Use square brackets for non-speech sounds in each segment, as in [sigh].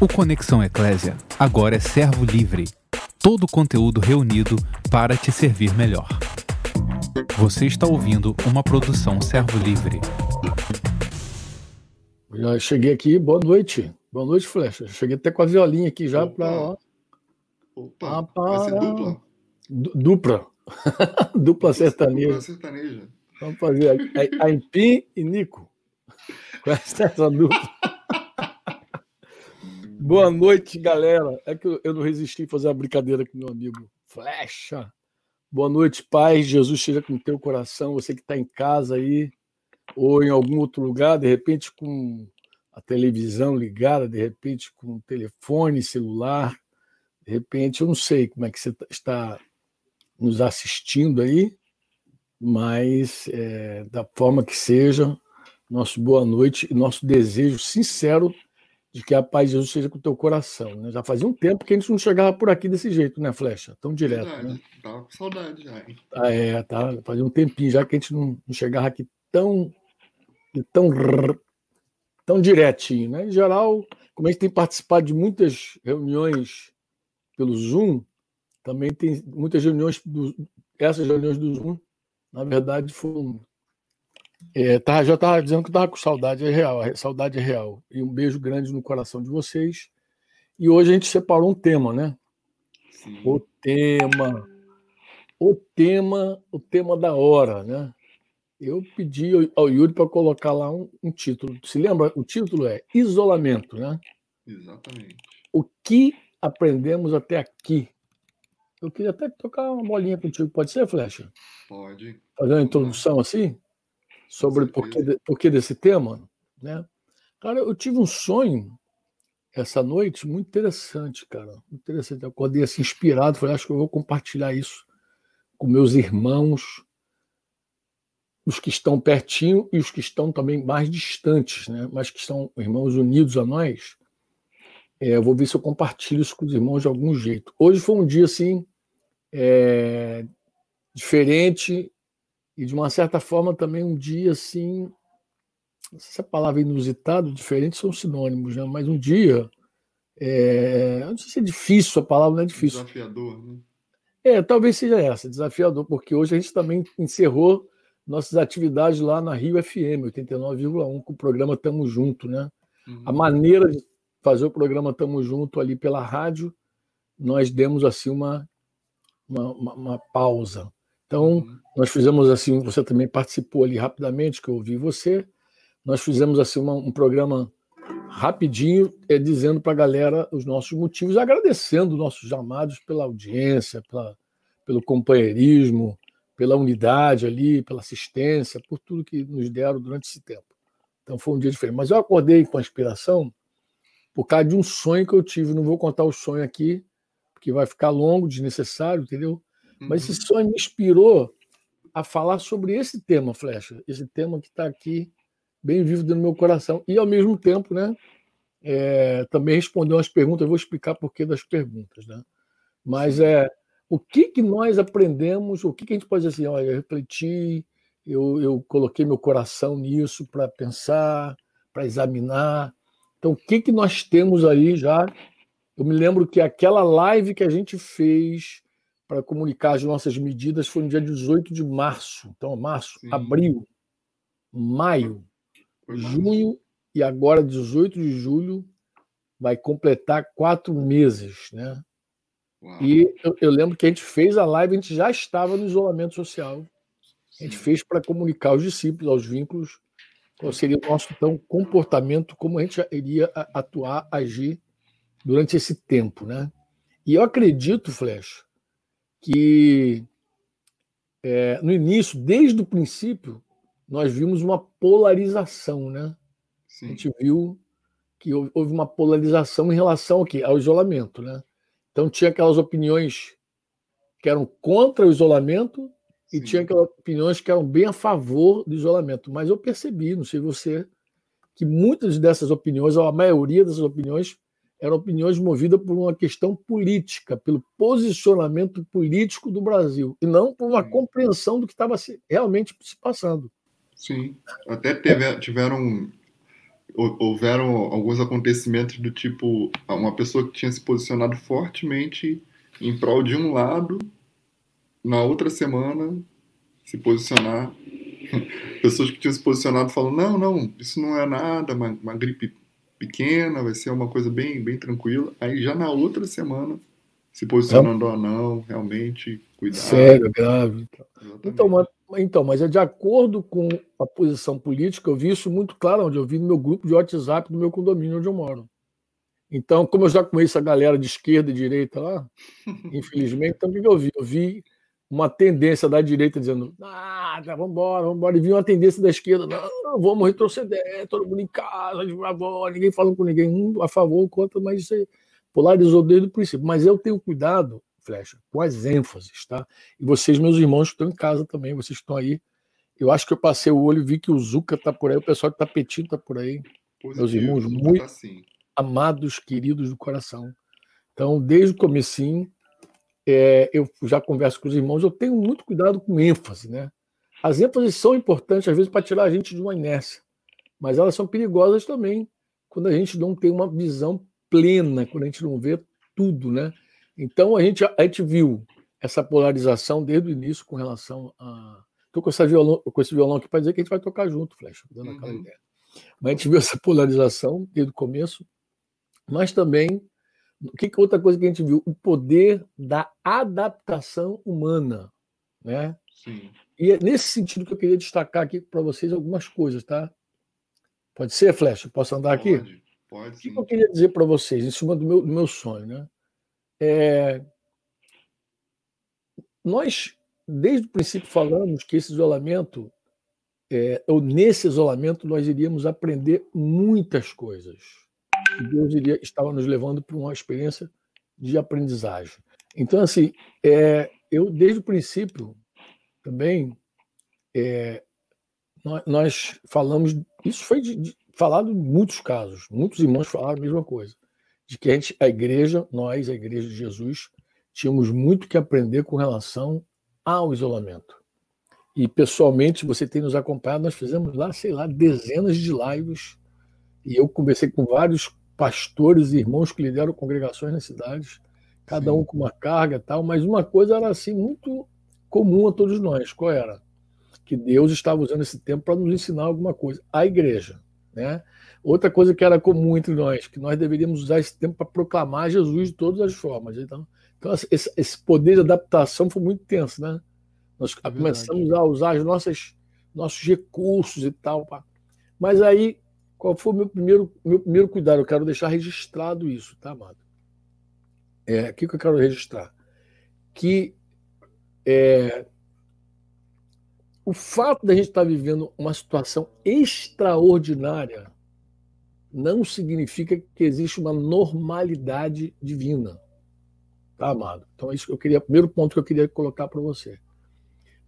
O Conexão Eclésia agora é servo livre. Todo o conteúdo reunido para te servir melhor. Você está ouvindo uma produção servo livre. Já cheguei aqui, boa noite. Boa noite, Flecha. Cheguei até com a violinha aqui já para. Opa, ah, vai ser dupla. [laughs] dupla. dupla sertaneja. Dupla sertaneja. Vamos fazer a, a Impim e Nico. [laughs] Com essa dupla. [laughs] Boa noite, galera. É que eu não resisti a fazer uma brincadeira com meu amigo Flecha. Boa noite, Pai. Jesus esteja com o teu coração. Você que está em casa aí, ou em algum outro lugar, de repente com a televisão ligada, de repente com o telefone celular, de repente, eu não sei como é que você tá, está nos assistindo aí, mas é, da forma que seja, nosso boa noite e nosso desejo sincero de que a paz de Jesus seja com o teu coração. Né? Já fazia um tempo que a gente não chegava por aqui desse jeito, né, Flecha? Tão direto. Verdade, né? Tava com saudade já. Hein? Ah, é, tá. Fazia um tempinho já que a gente não, não chegava aqui tão, tão, tão direitinho. Né? Em geral, como a gente tem participado de muitas reuniões pelo Zoom, também tem muitas reuniões, do, essas reuniões do Zoom, na verdade, foram é, tá, já estava dizendo que estava com saudade, é real, saudade é real. E um beijo grande no coração de vocês. E hoje a gente separou um tema, né? Sim. O tema, o tema, o tema da hora, né? Eu pedi ao Yuri para colocar lá um, um, título. Se lembra? O título é Isolamento, né? Exatamente. O que aprendemos até aqui? Eu queria até tocar uma bolinha contigo. Pode ser, Flecha? Pode. Fazer uma introdução assim? Sobre o porquê, de, porquê desse tema, né? Cara, eu tive um sonho essa noite muito interessante, cara. Interessante. Eu acordei assim inspirado, falei, acho que eu vou compartilhar isso com meus irmãos, os que estão pertinho e os que estão também mais distantes, né? Mas que são irmãos unidos a nós. É, eu vou ver se eu compartilho isso com os irmãos de algum jeito. Hoje foi um dia assim é, diferente e de uma certa forma também um dia assim, não sei se a palavra inusitado, diferente são sinônimos, né? mas um dia, é, não sei se é difícil, a palavra não é difícil. Desafiador, né? É, talvez seja essa, desafiador, porque hoje a gente também encerrou nossas atividades lá na Rio FM 89,1 com o programa Tamo Junto, né? Uhum. A maneira de fazer o programa Tamo Junto ali pela rádio, nós demos assim uma, uma, uma, uma pausa. Então, uhum. nós fizemos assim, você também participou ali rapidamente, que eu ouvi você. Nós fizemos assim uma, um programa rapidinho, é, dizendo para a galera os nossos motivos, agradecendo nossos amados pela audiência, pela, pelo companheirismo, pela unidade ali, pela assistência, por tudo que nos deram durante esse tempo. Então foi um dia diferente. Mas eu acordei com a inspiração por causa de um sonho que eu tive. Não vou contar o sonho aqui, porque vai ficar longo, desnecessário, entendeu? Mas esse uhum. sonho me inspirou a falar sobre esse tema, Flecha, esse tema que está aqui bem vivo do meu coração. E, ao mesmo tempo, né, é, também responder umas perguntas, eu vou explicar por que das perguntas. Né? Mas é, o que, que nós aprendemos, o que, que a gente pode dizer assim, olha, eu refleti, eu, eu coloquei meu coração nisso para pensar, para examinar. Então, o que, que nós temos aí já? Eu me lembro que aquela live que a gente fez para comunicar as nossas medidas foi no dia 18 de março. Então, março, Sim. abril, maio, junho e agora 18 de julho vai completar quatro meses, né? Uau. E eu, eu, lembro que a gente fez a live, a gente já estava no isolamento social. A gente fez para comunicar aos discípulos, aos vínculos, qual seria o nosso então, comportamento, como a gente iria atuar, agir durante esse tempo, né? E eu acredito, Flecha, que é, no início, desde o princípio, nós vimos uma polarização, né? Sim. A gente viu que houve uma polarização em relação ao, quê? ao isolamento, né? Então tinha aquelas opiniões que eram contra o isolamento Sim. e tinha aquelas opiniões que eram bem a favor do isolamento. Mas eu percebi, não sei você, que muitas dessas opiniões, ou a maioria dessas opiniões, eram opiniões movidas por uma questão política, pelo posicionamento político do Brasil, e não por uma compreensão do que estava realmente se passando. Sim, até teve, tiveram houveram alguns acontecimentos do tipo uma pessoa que tinha se posicionado fortemente em prol de um lado, na outra semana se posicionar. [laughs] Pessoas que tinham se posicionado falam: não, não, isso não é nada, uma, uma gripe pequena, vai ser uma coisa bem, bem tranquila. Aí já na outra semana se posicionando, ah, não, realmente, cuidado. Sério, grave. Então mas, então, mas é de acordo com a posição política, eu vi isso muito claro onde eu vi no meu grupo de WhatsApp do meu condomínio onde eu moro. Então, como eu já conheço a galera de esquerda e direita lá, [laughs] infelizmente, então o que eu vi? Eu vi uma tendência da direita dizendo, ah, vamos embora, vamos embora, e vi uma tendência da esquerda, não, vamos retroceder, todo mundo em casa, ninguém falando com ninguém, um a favor, contra, mas isso aí polarizou desde o princípio. Mas eu tenho cuidado, Flecha, com as ênfases, tá? E vocês, meus irmãos, estão em casa também, vocês estão aí. Eu acho que eu passei o olho e vi que o Zuca está por aí, o pessoal que tá Tapetinho está por aí. Positivo, meus irmãos, tá muito tá amados, queridos do coração. Então, desde o comecinho, é, eu já converso com os irmãos, eu tenho muito cuidado com ênfase, né? As ênfases são importantes, às vezes, para tirar a gente de uma inércia, mas elas são perigosas também quando a gente não tem uma visão plena, quando a gente não vê tudo, né? Então a gente, a gente viu essa polarização desde o início com relação a. Estou com, violão, com esse violão aqui para dizer que a gente vai tocar junto, Flecha, dando aquela uhum. ideia. Mas a gente viu essa polarização desde o começo, mas também, o que, que outra coisa que a gente viu? O poder da adaptação humana, né? Sim. E é nesse sentido que eu queria destacar aqui para vocês algumas coisas, tá? Pode ser, Flecha? Posso andar Pode. aqui? Pode, o que eu queria dizer para vocês, em cima do meu, do meu sonho, né? É, nós, desde o princípio, falamos que esse isolamento, é, ou nesse isolamento, nós iríamos aprender muitas coisas. Deus iria, estava nos levando para uma experiência de aprendizagem. Então, assim, é, eu, desde o princípio, também, é, nós, nós, falamos, isso foi de, de, falado em muitos casos, muitos irmãos falaram a mesma coisa, de que a, gente, a igreja, nós, a igreja de Jesus, tínhamos muito que aprender com relação ao isolamento. E pessoalmente, você tem nos acompanhado, nós fizemos lá, sei lá, dezenas de lives, e eu conversei com vários pastores e irmãos que lideram congregações nas cidades, cada Sim. um com uma carga e tal, mas uma coisa era assim muito comum a todos nós, qual era? Que Deus estava usando esse tempo para nos ensinar alguma coisa. A igreja, né? Outra coisa que era comum entre nós, que nós deveríamos usar esse tempo para proclamar Jesus de todas as formas. Então, então esse, esse, poder de adaptação foi muito tenso, né? Nós é começamos a usar os nossos, nossos recursos e tal. Pá. Mas aí, qual foi o meu primeiro, meu primeiro cuidado? Eu quero deixar registrado isso, tá, amado? É, o que, eu quero registrar? Que é, o fato da gente estar vivendo uma situação extraordinária não significa que existe uma normalidade divina. Tá, amado? Então, é isso que eu queria, primeiro ponto que eu queria colocar para você.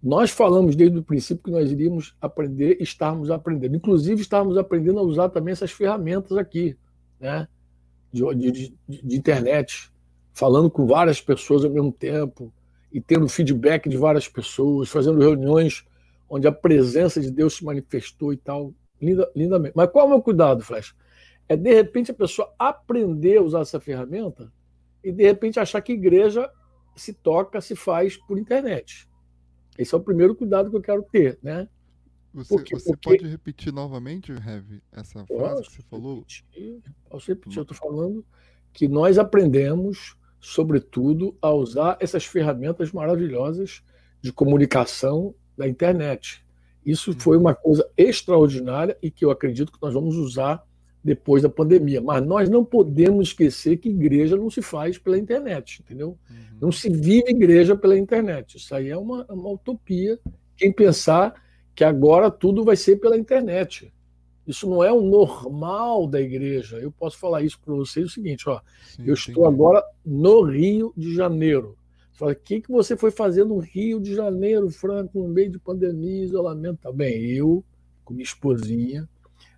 Nós falamos desde o princípio que nós iríamos aprender, estarmos aprendendo. Inclusive, estávamos aprendendo a usar também essas ferramentas aqui, né? De, de, de, internet, falando com várias pessoas ao mesmo tempo e tendo feedback de várias pessoas, fazendo reuniões onde a presença de Deus se manifestou e tal, linda, lindamente. Mas qual é o meu cuidado, Flash? É de repente a pessoa aprender a usar essa ferramenta e de repente achar que igreja se toca, se faz por internet. Esse é o primeiro cuidado que eu quero ter, né? Você, porque, você porque... pode repetir novamente, Heavy, essa frase que você falou? Repetir, posso repetir. Eu estou falando que nós aprendemos, sobretudo, a usar essas ferramentas maravilhosas de comunicação da internet. Isso foi uma coisa extraordinária e que eu acredito que nós vamos usar depois da pandemia. Mas nós não podemos esquecer que igreja não se faz pela internet, entendeu? Uhum. Não se vive igreja pela internet. Isso aí é uma, uma utopia. Quem pensar que agora tudo vai ser pela internet. Isso não é o normal da igreja. Eu posso falar isso para vocês o seguinte, ó. Sim, eu estou agora no Rio de Janeiro. Fala, o que, que você foi fazer no Rio de Janeiro, Franco, no meio de pandemia, isolamento? Tá bem, eu, com minha esposinha,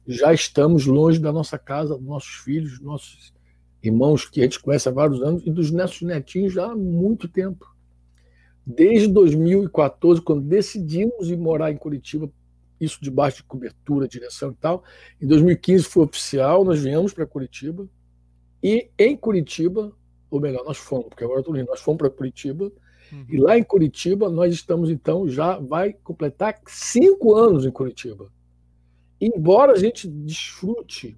já estamos longe da nossa casa, dos nossos filhos, dos nossos irmãos que a gente conhece há vários anos e dos nossos netinhos já há muito tempo. Desde 2014, quando decidimos ir morar em Curitiba isso debaixo de cobertura, direção e tal. Em 2015 foi oficial, nós viemos para Curitiba. E em Curitiba, ou melhor, nós fomos, porque agora estou nós fomos para Curitiba. Uhum. E lá em Curitiba, nós estamos, então, já vai completar cinco anos em Curitiba. Embora a gente desfrute,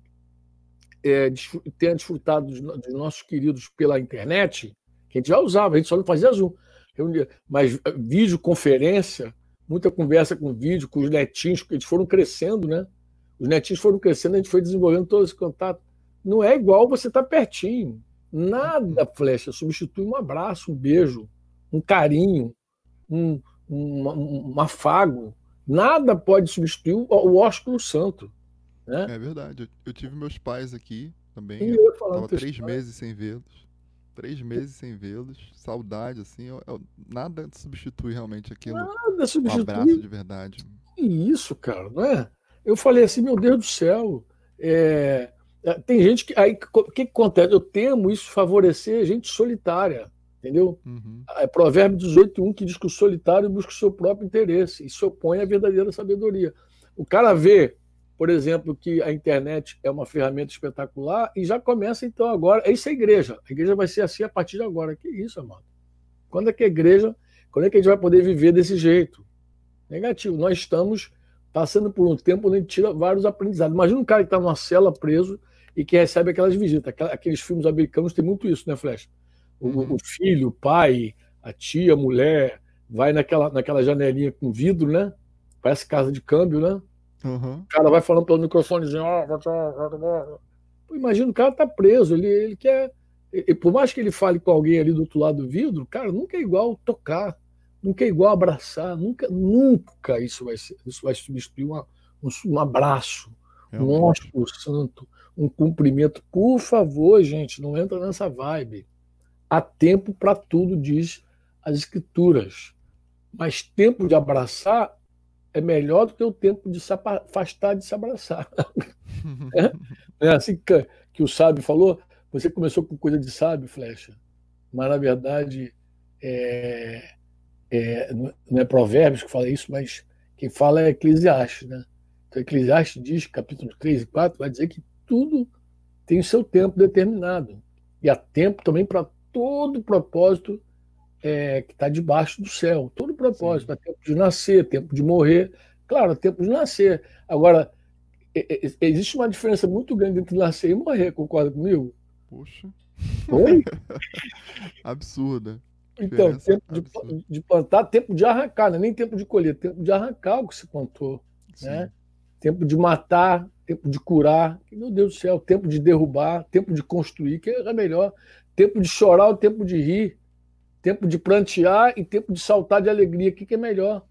é, tenha desfrutado dos, dos nossos queridos pela internet, que a gente já usava, a gente só não fazia Zoom. Mas eh, videoconferência, muita conversa com vídeo, com os netinhos, porque eles foram crescendo, né? Os netinhos foram crescendo, a gente foi desenvolvendo todo esse contato. Não é igual você estar tá pertinho. Nada, flecha, substitui um abraço, um beijo, um carinho, um, um, um afago. Nada pode substituir o, ósculo santo. Né? É verdade. Eu tive meus pais aqui também. Eu estava três meses sem vê-los três meses sem vê-los, saudade, assim, eu, eu, nada substitui realmente aquilo. Nada substitui. Um abraço de verdade. Que isso, cara, não é? Eu falei assim, meu Deus do céu, é, é tem gente que. Aí, o que, que acontece? Eu temo isso favorecer gente solitária, entendeu? Uhum. É Provérbio 18.1 que diz que o solitário busca o seu próprio interesse e se opõe à verdadeira sabedoria. O cara vê por exemplo, que a internet é uma ferramenta espetacular e já começa então agora. Isso é igreja. A igreja vai ser assim a partir de agora. Que isso, amado? Quando é que a igreja, quando é que a gente vai poder viver desse jeito? Negativo. Nós estamos passando por um tempo onde a gente tira vários aprendizados. Imagina um cara que está numa cela preso e que recebe aquelas visitas. Aqueles filmes americanos tem muito isso, né, Flash? O, uhum. o filho, o pai, a tia, a mulher, vai naquela, naquela janelinha com vidro, né? Parece casa de câmbio, né? Uhum. O cara vai falando pelo microfonezinho, oh, imagina o cara tá preso, ele, ele quer. E, por mais que ele fale com alguém ali do outro lado do vidro, cara, nunca é igual tocar, nunca é igual abraçar, nunca, nunca isso vai ser, isso vai substituir uma, um, um abraço, é um ósculo santo, um cumprimento. Por favor, gente, não entra nessa vibe. Há tempo para tudo, diz as escrituras. Mas tempo de abraçar é melhor do que o tempo de se afastar de se abraçar. [laughs] [laughs] é, é assim que, que, o sábio falou. Você começou com coisa de sábio, Flecha, mas na verdade é, é, não é Provérbios que fala isso, mas quem fala é Eclesiastes. Né? Então, Eclesiastes diz, capítulo 3 e 4, vai dizer que tudo tem o seu tempo determinado. E há tempo também para todo propósito é, que está debaixo do céu. Todo propósito, é tempo de nascer, tempo de morrer. Claro, é tempo de nascer. Agora, é, é, existe uma diferença muito grande entre nascer e morrer, concorda comigo? Puxa. Oi? Absurda. Então, tempo de, de, plantar, tempo de arrancar, não é nem tempo de colher, tempo de arrancar o que se plantou. Né? Tempo de matar, tempo de curar, meu Deus do céu, tempo de derrubar, tempo de construir, que é melhor. Tempo de chorar, o tempo de rir. Tempo de plantear e tempo de saltar de alegria. O que, que é melhor?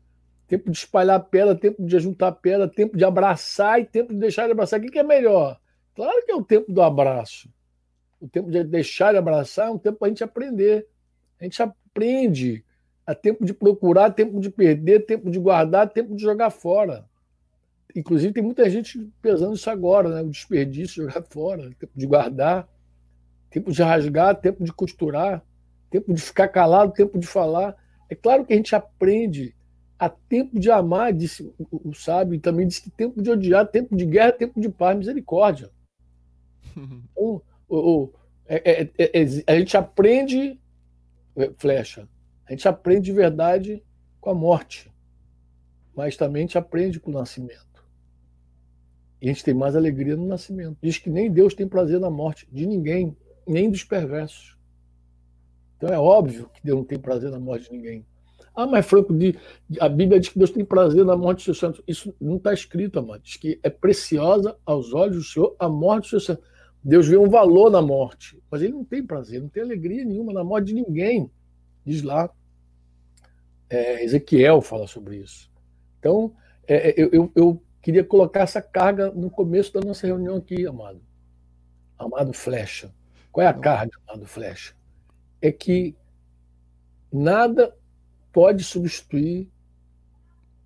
Tempo de espalhar pedra, tempo de juntar pedra, tempo de abraçar e tempo de deixar de abraçar. O que, que é melhor? Claro que é o tempo do abraço. O tempo de deixar de abraçar é um tempo para a gente aprender. A gente aprende. Há tempo de procurar, tempo de perder, tempo de guardar, tempo de jogar fora. Inclusive, tem muita gente pesando isso agora, né? o desperdício, jogar fora, tempo de guardar, tempo de rasgar, tempo de costurar tempo de ficar calado, tempo de falar. É claro que a gente aprende a tempo de amar, disse o sábio, e também disse que tempo de odiar, tempo de guerra, tempo de paz, misericórdia. [laughs] Então, é, é, é, é, a gente aprende, é, flecha, a gente aprende de verdade com a morte, mas também a gente aprende com o nascimento. E a gente tem mais alegria no nascimento. Diz que nem Deus tem prazer na morte de ninguém, nem dos perversos. Então é óbvio que Deus não tem prazer na morte de ninguém. Ah, mas Franco, a Bíblia diz que Deus tem prazer na morte dos seus santos. Isso não está escrito, amado. Diz que é preciosa aos olhos do Senhor a morte dos seus santos. Deus vê um valor na morte, mas ele não tem prazer, não tem alegria nenhuma na morte de ninguém. Diz lá. É, Ezequiel fala sobre isso. Então, é, é eu, eu, eu queria colocar essa carga no começo da nossa reunião aqui, amado. Amado Flecha. Qual é a carga, amado Flecha? é que nada pode substituir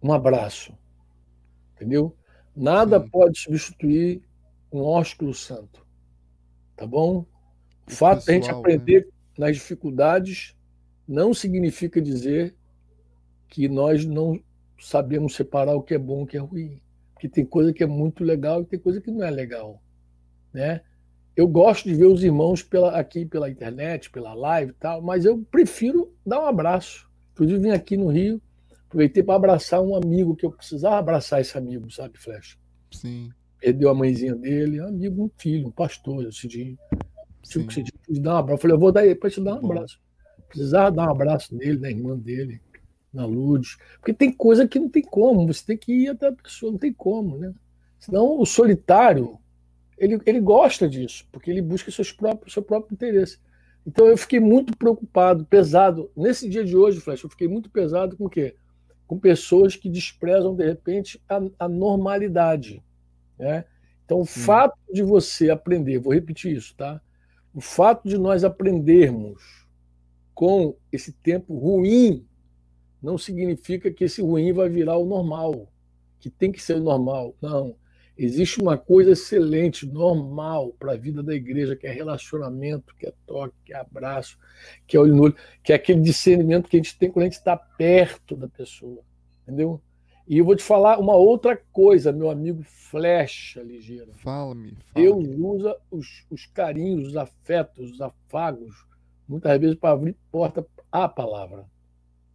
um abraço, entendeu? Nada Sim. pode substituir um ósculo santo, tá bom? O, fato de a gente aprender né? nas dificuldades não significa dizer que nós não sabemos separar o que é bom e o que é ruim. Porque tem coisa que é muito legal e tem coisa que não é legal. Né? Eu gosto de ver os irmãos pela, aqui pela internet, pela live e tal, mas eu prefiro dar um abraço. Inclusive, vim aqui no Rio, aproveitei para abraçar um amigo que eu precisava abraçar esse amigo, sabe, Flecha? Sim. Perdeu a mãezinha dele, um amigo, um filho, um pastor, eu decidi. Tipo, decidi dar um abraço. Eu falei, eu vou dar para te dar um Bom. abraço. Precisava dar um abraço nele, da irmã dele na Lourdes, porque tem coisa que não tem como, você tem que ir até a pessoa, não tem como, né? Senão o solitário, ele, ele gosta disso, porque ele busca seus próprios, seu próprio interesse. Então eu fiquei muito preocupado, pesado. Nesse dia de hoje, Flash, eu fiquei muito pesado com o quê? Com pessoas que desprezam, de repente, a, a normalidade. Né? Então, o fato de você aprender, vou repetir isso, tá? O fato de nós aprendermos com esse tempo ruim não significa que esse ruim vai virar o normal, que tem que ser o normal. Não. Existe uma coisa excelente, normal para a vida da igreja, que é relacionamento, que é toque, que é abraço, que é olho no olho, que é aquele discernimento que a gente tem quando a gente está perto da pessoa. Entendeu? E eu vou te falar uma outra coisa, meu amigo Flecha Ligeira. Fala-me. Fala Deus usa os, os carinhos, os afetos, os afagos, muitas vezes para abrir porta à palavra.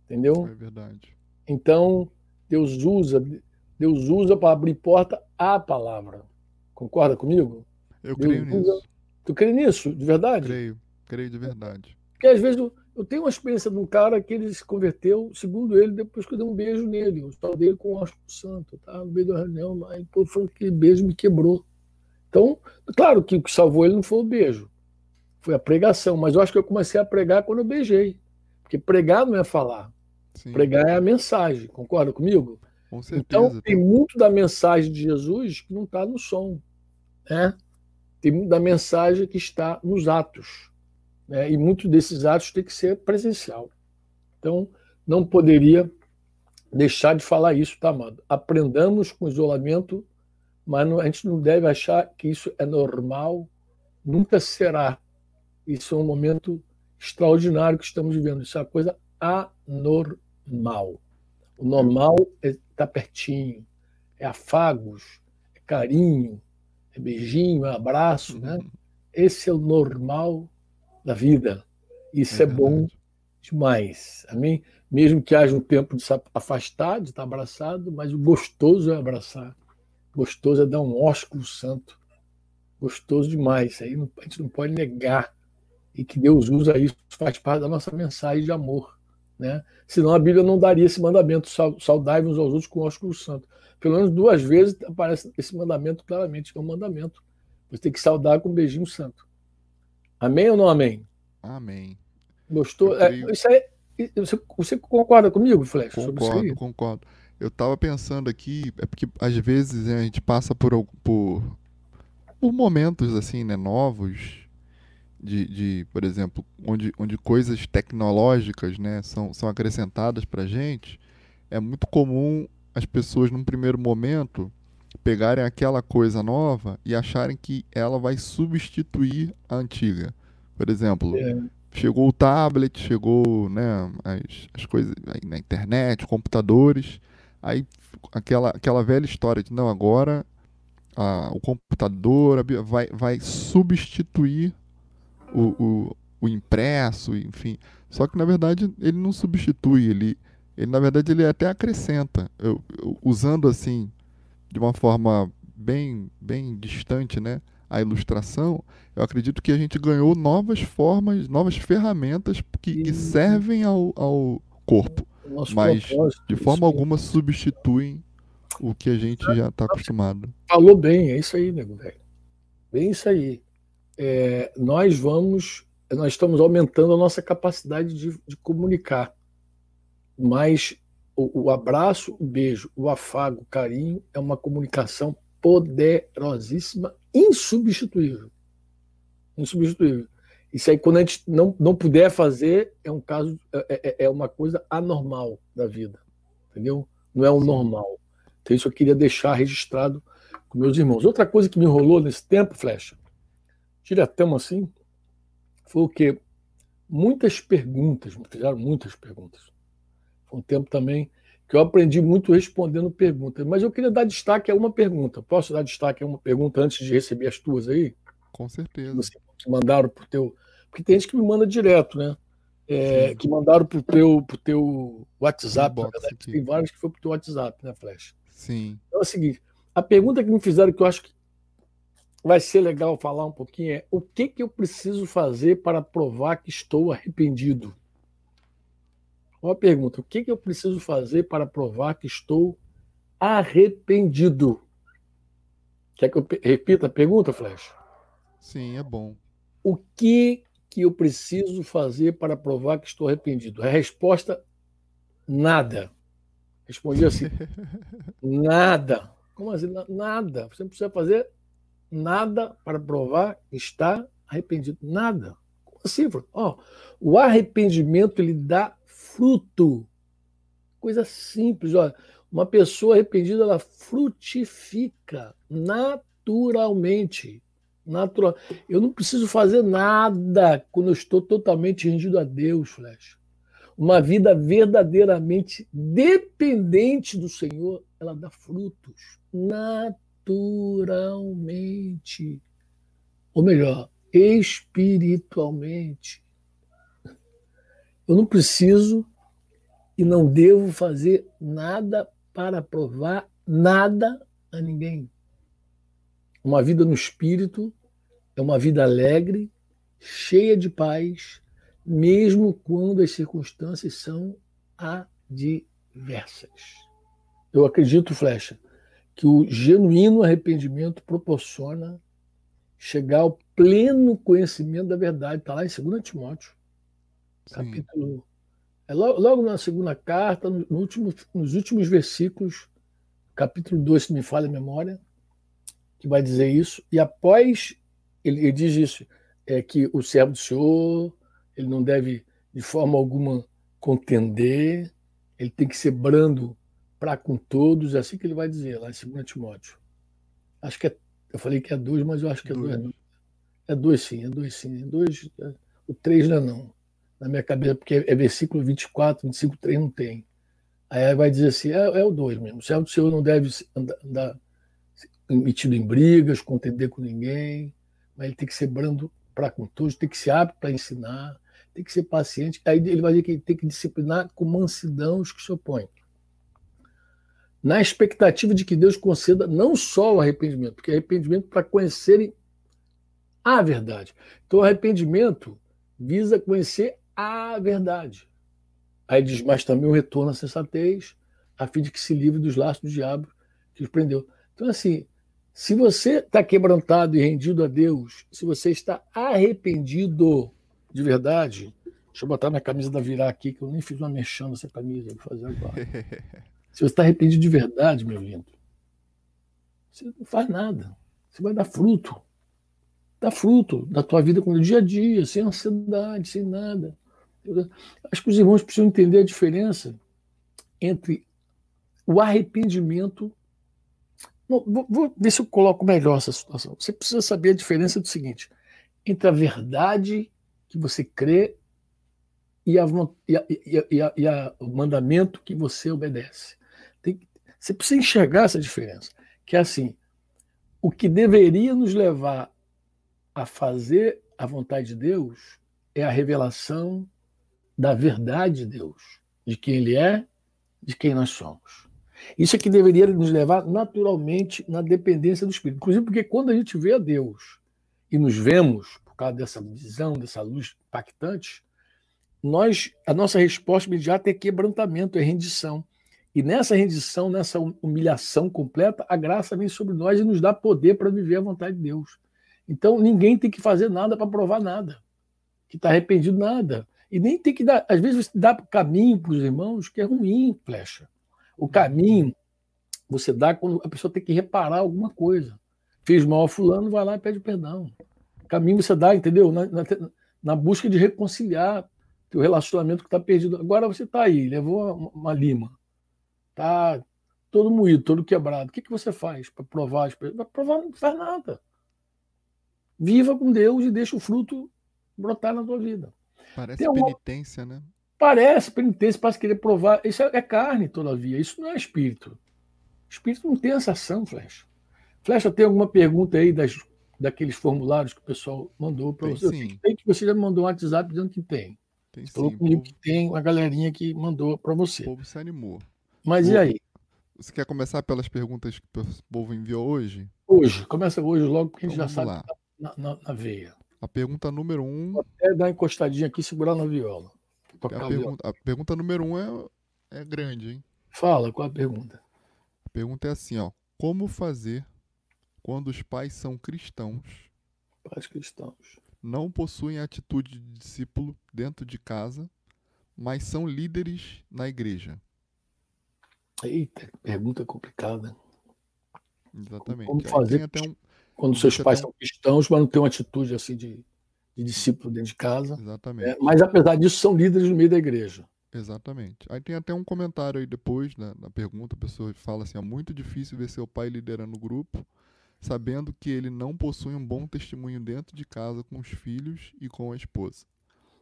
Entendeu? É verdade. Então, Deus usa, Deus usa para abrir porta à palavra. Concorda comigo? Eu Deus creio usa... nisso. Tu crê nisso, de verdade? Creio, creio de verdade. Porque às vezes eu, eu tenho uma experiência de um cara que ele se converteu, segundo ele, depois que eu dei um beijo nele, o tal dele com o Espírito Santo, tá? No meio da reunião, aí pô, falou que aquele beijo me quebrou. Então, claro que o que salvou ele não foi o beijo, foi a pregação, mas eu acho que eu comecei a pregar quando eu beijei. Porque pregar não é falar. Sim. Pregar é a mensagem, concorda comigo? Com certeza. Então, tem muito da mensagem de Jesus que não está no som. Né? Tem muito da mensagem que está nos atos. Né? E muitos desses atos tem que ser presencial. Então, não poderia deixar de falar isso, tá, amado? Aprendamos com isolamento, mas não, a gente não deve achar que isso é normal, nunca será. Isso é um momento extraordinário que estamos vivendo. Isso é uma coisa anormal. O normal é estar tá pertinho, é afagos, é carinho, é beijinho, é abraço, né? Uhum. Esse é o normal da vida. Isso é, é bom demais. Amém? Mesmo que haja um tempo de se afastar, de estar abraçado, mas o gostoso é abraçar. Gostoso é dar um ósculo santo. Gostoso demais. Isso aí a gente não pode negar. E que Deus usa isso, faz parte da nossa mensagem de amor. Né? Senão a Bíblia não daria esse mandamento, saudai uns aos outros com o ósculo santo. Pelo menos duas vezes aparece esse mandamento claramente, que é um mandamento. Você tem que saudar com um beijinho santo. Amém ou não amém? Amém. Gostou? É, isso aí, você, você, concorda comigo, Flex? Concordo, concordo. Eu estava pensando aqui, é porque às vezes né, a gente passa por, por, por momentos assim, né, novos, de, de, por exemplo, onde, onde coisas tecnológicas né, são, são acrescentadas para a gente, é muito comum as pessoas, num primeiro momento, pegarem aquela coisa nova e acharem que ela vai substituir a antiga. Por exemplo, é. chegou o tablet, chegou né, as, as coisas na internet, computadores, aí aquela, aquela velha história de não, agora a, o computador vai, vai substituir o, o, o impresso, enfim. Só que na verdade ele não substitui, ele, ele na verdade ele até acrescenta. Eu, eu, usando assim de uma forma bem, bem distante, né? A ilustração, eu acredito que a gente ganhou novas formas, novas ferramentas que, que servem ao, ao corpo, Nosso mas de forma alguma substituem o que a gente já está acostumado. Falou bem, é isso aí, nego velho. Bem isso aí é, nós vamos, nós estamos aumentando a nossa capacidade de, de comunicar. Mas o, o, abraço, o beijo, o afago, o carinho é uma comunicação poderosíssima, insubstituível. Insubstituível. Isso aí, quando a gente não, não puder fazer, é um caso, é, é, é uma coisa anormal da vida. Entendeu? Não é o normal. Então, isso eu queria deixar registrado com meus irmãos. Outra coisa que me enrolou nesse tempo, Flecha, diretão assim, foi o que muitas perguntas, me fizeram muitas perguntas. Foi um tempo também que eu aprendi muito respondendo perguntas. Mas eu queria dar destaque a uma pergunta. Posso dar destaque a uma pergunta antes de receber as tuas aí? Com certeza. Você, que mandaram para o teu. Porque tem gente que me manda direto, né? É, que mandaram para o teu, pro teu WhatsApp. Na verdade, tem vários que foi para o teu WhatsApp, né, Flash? Sim. Então é o seguinte: a pergunta que me fizeram, que eu acho que vai ser legal falar um pouquinho, é o que, que eu preciso fazer para provar que estou arrependido? Uma pergunta: o que, que eu preciso fazer para provar que estou arrependido? Quer que eu repita a pergunta, Flash? Sim, é bom. O que que eu preciso fazer para provar que estou arrependido? A resposta: nada. Respondi assim: [laughs] nada. Como assim? Nada. Você não precisa fazer nada para provar está arrependido. Nada. Como assim? Oh, o arrependimento ele dá fruto. Coisa simples. Olha, uma pessoa arrependida ela frutifica naturalmente. Natural. Eu não preciso fazer nada quando eu estou totalmente rendido a Deus, Flash. Uma vida verdadeiramente dependente do Senhor, ela dá frutos naturalmente. Ou melhor, espiritualmente. Eu não preciso e não devo fazer nada para provar nada a ninguém. Uma vida no espírito é uma vida alegre, cheia de paz, mesmo quando as circunstâncias são adversas. Eu acredito, Flecha, que o genuíno arrependimento proporciona chegar ao pleno conhecimento da verdade. Está lá em 2 Timóteo, Sim. capítulo. É logo, logo, na segunda carta, no último, nos últimos versículos, capítulo 2, se me falha a memória, que vai dizer isso, e após ele, ele diz isso, é que o servo do Senhor, ele não deve de forma alguma contender, ele tem que ser brando para com todos, é assim que ele vai dizer lá em 2 Timóteo. Acho que é, eu falei que é dois, mas eu acho que é dois. dois é dois sim, é dois sim, é dois, é, o três não é não, na minha cabeça, porque é, é versículo 24, 25, 3 não tem. Aí vai dizer assim, é, é o dois mesmo, o servo do Senhor não deve andar, andar metido em brigas, contender com ninguém, mas ele tem que ser brando para com todos, tem que ser apto para ensinar, tem que ser paciente. Aí ele vai dizer que ele tem que disciplinar com mansidão os que se opõem. Na expectativa de que Deus conceda não só o arrependimento, porque arrependimento para conhecerem a verdade. Então, o arrependimento visa conhecer a verdade. Aí diz, mas também o retorno à sensatez, a fim de que se livre dos laços do diabo que os prendeu. Então, assim, se você está quebrantado e rendido a Deus, se você está arrependido de verdade, deixa eu botar minha camisa da virar aqui, que eu nem fiz uma mexendo essa camisa, vou fazer agora. [laughs] se você está arrependido de verdade, meu lindo, você não faz nada. Você vai dar fruto. Dá fruto da tua vida com o dia a dia, sem ansiedade, sem nada. acho que os irmãos precisam entender a diferença entre o arrependimento Vou, vou ver se eu coloco melhor essa situação. Você precisa saber a diferença do seguinte: entre a verdade que você crê e, a, e, a, e, a, e o mandamento que você obedece. Você precisa enxergar essa diferença. Que é assim: o que deveria nos levar a fazer a vontade de Deus é a revelação da verdade de Deus, de quem Ele é, de quem nós somos. Isso é que deveria nos levar naturalmente na dependência do Espírito. Inclusive, porque quando a gente vê a Deus e nos vemos, por causa dessa visão, dessa luz impactante, nós, a nossa resposta imediata é quebrantamento, é rendição. E nessa rendição, nessa humilhação completa, a graça vem sobre nós e nos dá poder para viver a vontade de Deus. Então, ninguém tem que fazer nada para provar nada, que está arrependido nada. E nem tem que dar, às vezes, você dá caminho para os irmãos que é ruim, flecha. O caminho você dá quando a pessoa tem que reparar alguma coisa. Fez mal a fulano, vai lá e pede perdão. O caminho você dá, entendeu? Na, na, na busca de reconciliar teu relacionamento que está perdido. Agora você está aí, levou uma, uma lima. Tá todo moído, todo quebrado. O que, que você faz para provar as Para provar não faz nada. Viva com Deus e deixa o fruto brotar na tua vida. Parece penitência, né? Parece penitência, parece querer provar. Isso é carne, todavia. Isso não é espírito. Espírito não tem essa ação, Flecha. Flecha, tem alguma pergunta aí das, daqueles formulários que o pessoal mandou para você? Sim. Tem que você já me mandou um WhatsApp dizendo que tem. Tem sim. comigo O que tem uma galerinha que mandou para você. povo se animou. Mas e o- aí? Você quer começar pelas perguntas que o povo enviou hoje? Hoje, começa hoje logo, porque a gente Então já sabe tá na, na- na veia. A pergunta número um. Até dar uma encostadinha aqui e segurar na viola. A a viola. pergunta, a pergunta número um é, é grande, hein? Fala, qual a pergunta? A pergunta é assim, ó. Como fazer quando os pais são cristãos, Pais cristãos. não possuem atitude de discípulo dentro de casa, mas são líderes na igreja? Eita, que pergunta complicada. Exatamente. Como fazer um, Quando seus pais um- são cristãos, mas não têm uma atitude assim de, de discípulo dentro de casa. exatamente. É, mas apesar disso, são líderes no meio da igreja. Exatamente. Aí tem até um comentário aí depois na, na pergunta, a pessoa fala assim, é muito difícil ver seu pai liderando o grupo, sabendo que ele não possui um bom testemunho dentro de casa com os filhos e com a esposa.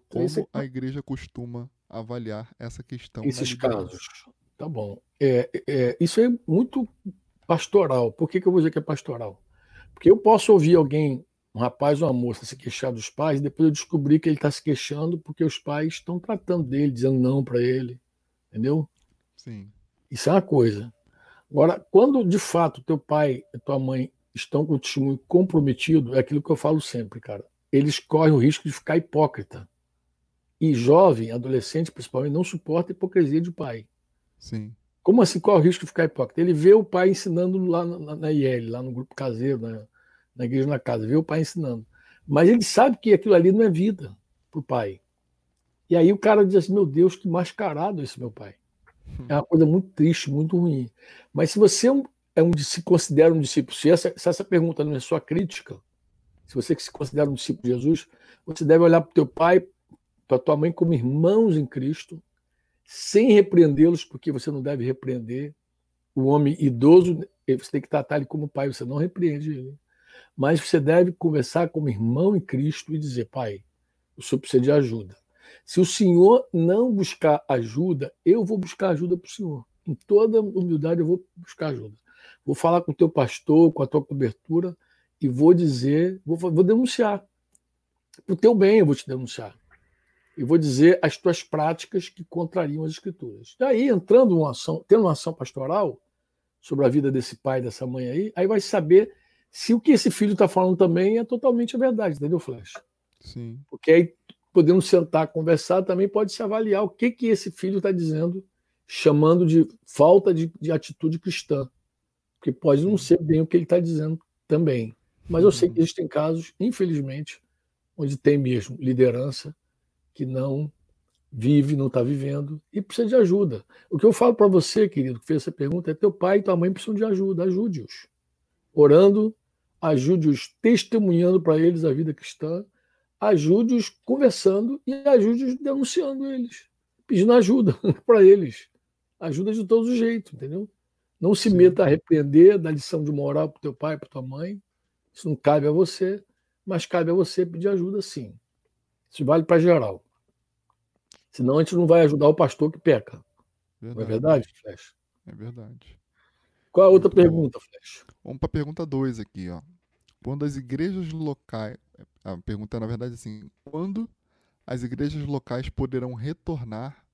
Então, Como a igreja costuma avaliar essa questão? Esses casos. Tá bom. É, é, isso é muito pastoral. Por que, que eu vou dizer que é pastoral? Porque eu posso ouvir alguém, um rapaz ou uma moça, se queixar dos pais, e depois eu descobrir que ele está se queixando porque os pais estão tratando dele, dizendo não para ele. Entendeu? Sim, Isso é uma coisa. Agora, quando de fato teu pai e tua mãe estão com o testemunho comprometido, é aquilo que eu falo sempre, cara. Eles correm o risco de ficar hipócrita. E jovem, adolescente principalmente, não suporta a hipocrisia de pai. Sim, Como assim? Qual é o risco de ficar hipócrita? Ele vê o pai ensinando lá na, na IL, lá no grupo caseiro, na, na igreja na casa, vê o pai ensinando. Mas ele sabe que aquilo ali não é vida para o pai. E aí o cara diz assim: meu Deus, que mascarado esse meu pai. É uma coisa muito triste, muito ruim. Mas se você é um, é um, se considera um discípulo, se essa, se essa pergunta não é sua crítica, se você que se considera um discípulo de Jesus, você deve olhar para o teu pai, para tua mãe como irmãos em Cristo, sem repreendê-los, porque você não deve repreender. O homem idoso, você tem que tratar ele como pai, você não repreende ele. Mas você deve conversar como irmão em Cristo e dizer: Pai, o senhor precisa de ajuda. Se o senhor não buscar ajuda, eu vou buscar ajuda para o senhor. Em toda humildade, eu vou buscar ajuda. Vou falar com o teu pastor, com a tua cobertura, e vou dizer, vou, vou denunciar. Para o teu bem, eu vou te denunciar e vou dizer as tuas práticas que contrariam as escrituras. Daí, entrando uma ação, tendo uma ação pastoral sobre a vida desse pai, dessa mãe aí, aí vai saber se o que esse filho está falando também é totalmente a verdade, entendeu, Flash? sim, Porque aí, podendo sentar, conversar, também pode se avaliar o que, que esse filho está dizendo, chamando de falta de, de atitude cristã. Porque pode não ser bem o que ele está dizendo também. Mas eu sei que existem casos, infelizmente, onde tem mesmo liderança que não vive, não está vivendo e precisa de ajuda. O que eu falo para você, querido, que fez essa pergunta, é teu pai e tua mãe precisam de ajuda, ajude-os. Orando, ajude-os testemunhando para eles a vida cristã, ajude-os conversando e ajude-os denunciando eles, pedindo ajuda [laughs] para eles. Ajuda de todos os jeitos, entendeu? Não se Sim. meta a repreender, dar lição de moral para teu pai, para tua mãe. Isso não cabe a você, mas cabe a você pedir ajuda sim. Isso vale para geral. Senão a gente não vai ajudar o pastor que peca. Não é verdade, Flash? É verdade. Qual a outra Muito bom. pergunta, Flash? Vamos para a pergunta 2 aqui, ó. Quando as igrejas locais. A pergunta é, na verdade, assim: quando as igrejas locais poderão retornar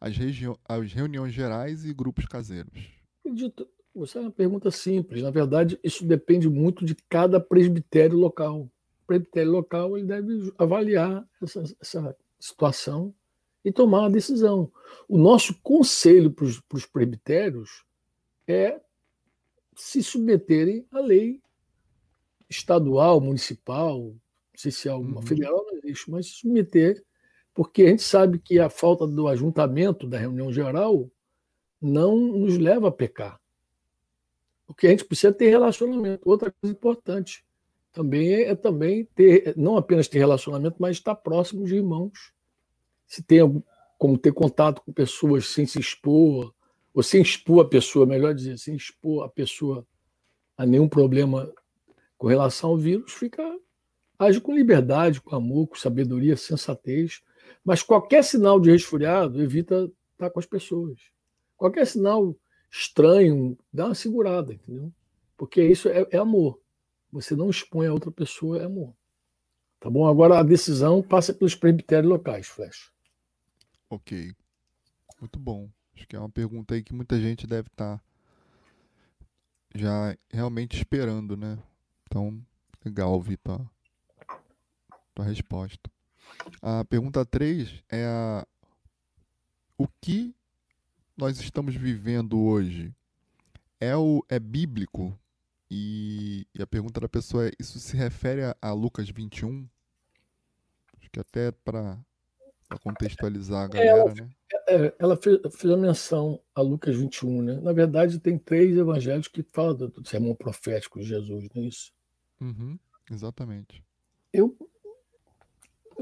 às, regio- às reuniões gerais e grupos caseiros? Acredito, Isso é uma pergunta simples. Na verdade, isso depende muito de cada presbitério local. O presbitério local ele deve avaliar essa, essa situação e tomar uma decisão. O nosso conselho para os presbitérios é se submeterem à lei estadual, municipal, não sei se é alguma Uhum. federal, não existe, mas se submeter, porque a gente sabe que a falta do ajuntamento da reunião geral não nos leva a pecar. Porque a gente precisa ter relacionamento. Outra coisa importante também é, é também ter, não apenas ter relacionamento, mas estar próximo de irmãos. Se tem como ter contato com pessoas sem se expor, ou sem expor a pessoa, melhor dizer, sem expor a pessoa a nenhum problema com relação ao vírus, fica age com liberdade, com amor, com sabedoria, sensatez. Mas qualquer sinal de resfriado, evita estar com as pessoas. Qualquer sinal estranho, dá uma segurada, entendeu? Porque isso é, é amor. Você não expõe a outra pessoa, é amor. Tá bom? Agora a decisão passa pelos presbitérios locais, Flash. Ok. Muito bom. Acho que é uma pergunta aí que muita gente deve estar tá já realmente esperando, né? Então, legal ouvir tua, tua resposta. A pergunta 3 é a o que nós estamos vivendo hoje é o é bíblico? E, e a pergunta da pessoa é: isso se refere a, a Lucas 21? Acho que até para contextualizar a é, galera, é, né? É, ela fez, fez a menção a Lucas 21, né? Na verdade, tem três evangelhos que falam do, do sermão profético de Jesus, não é isso? Uhum, exatamente. Eu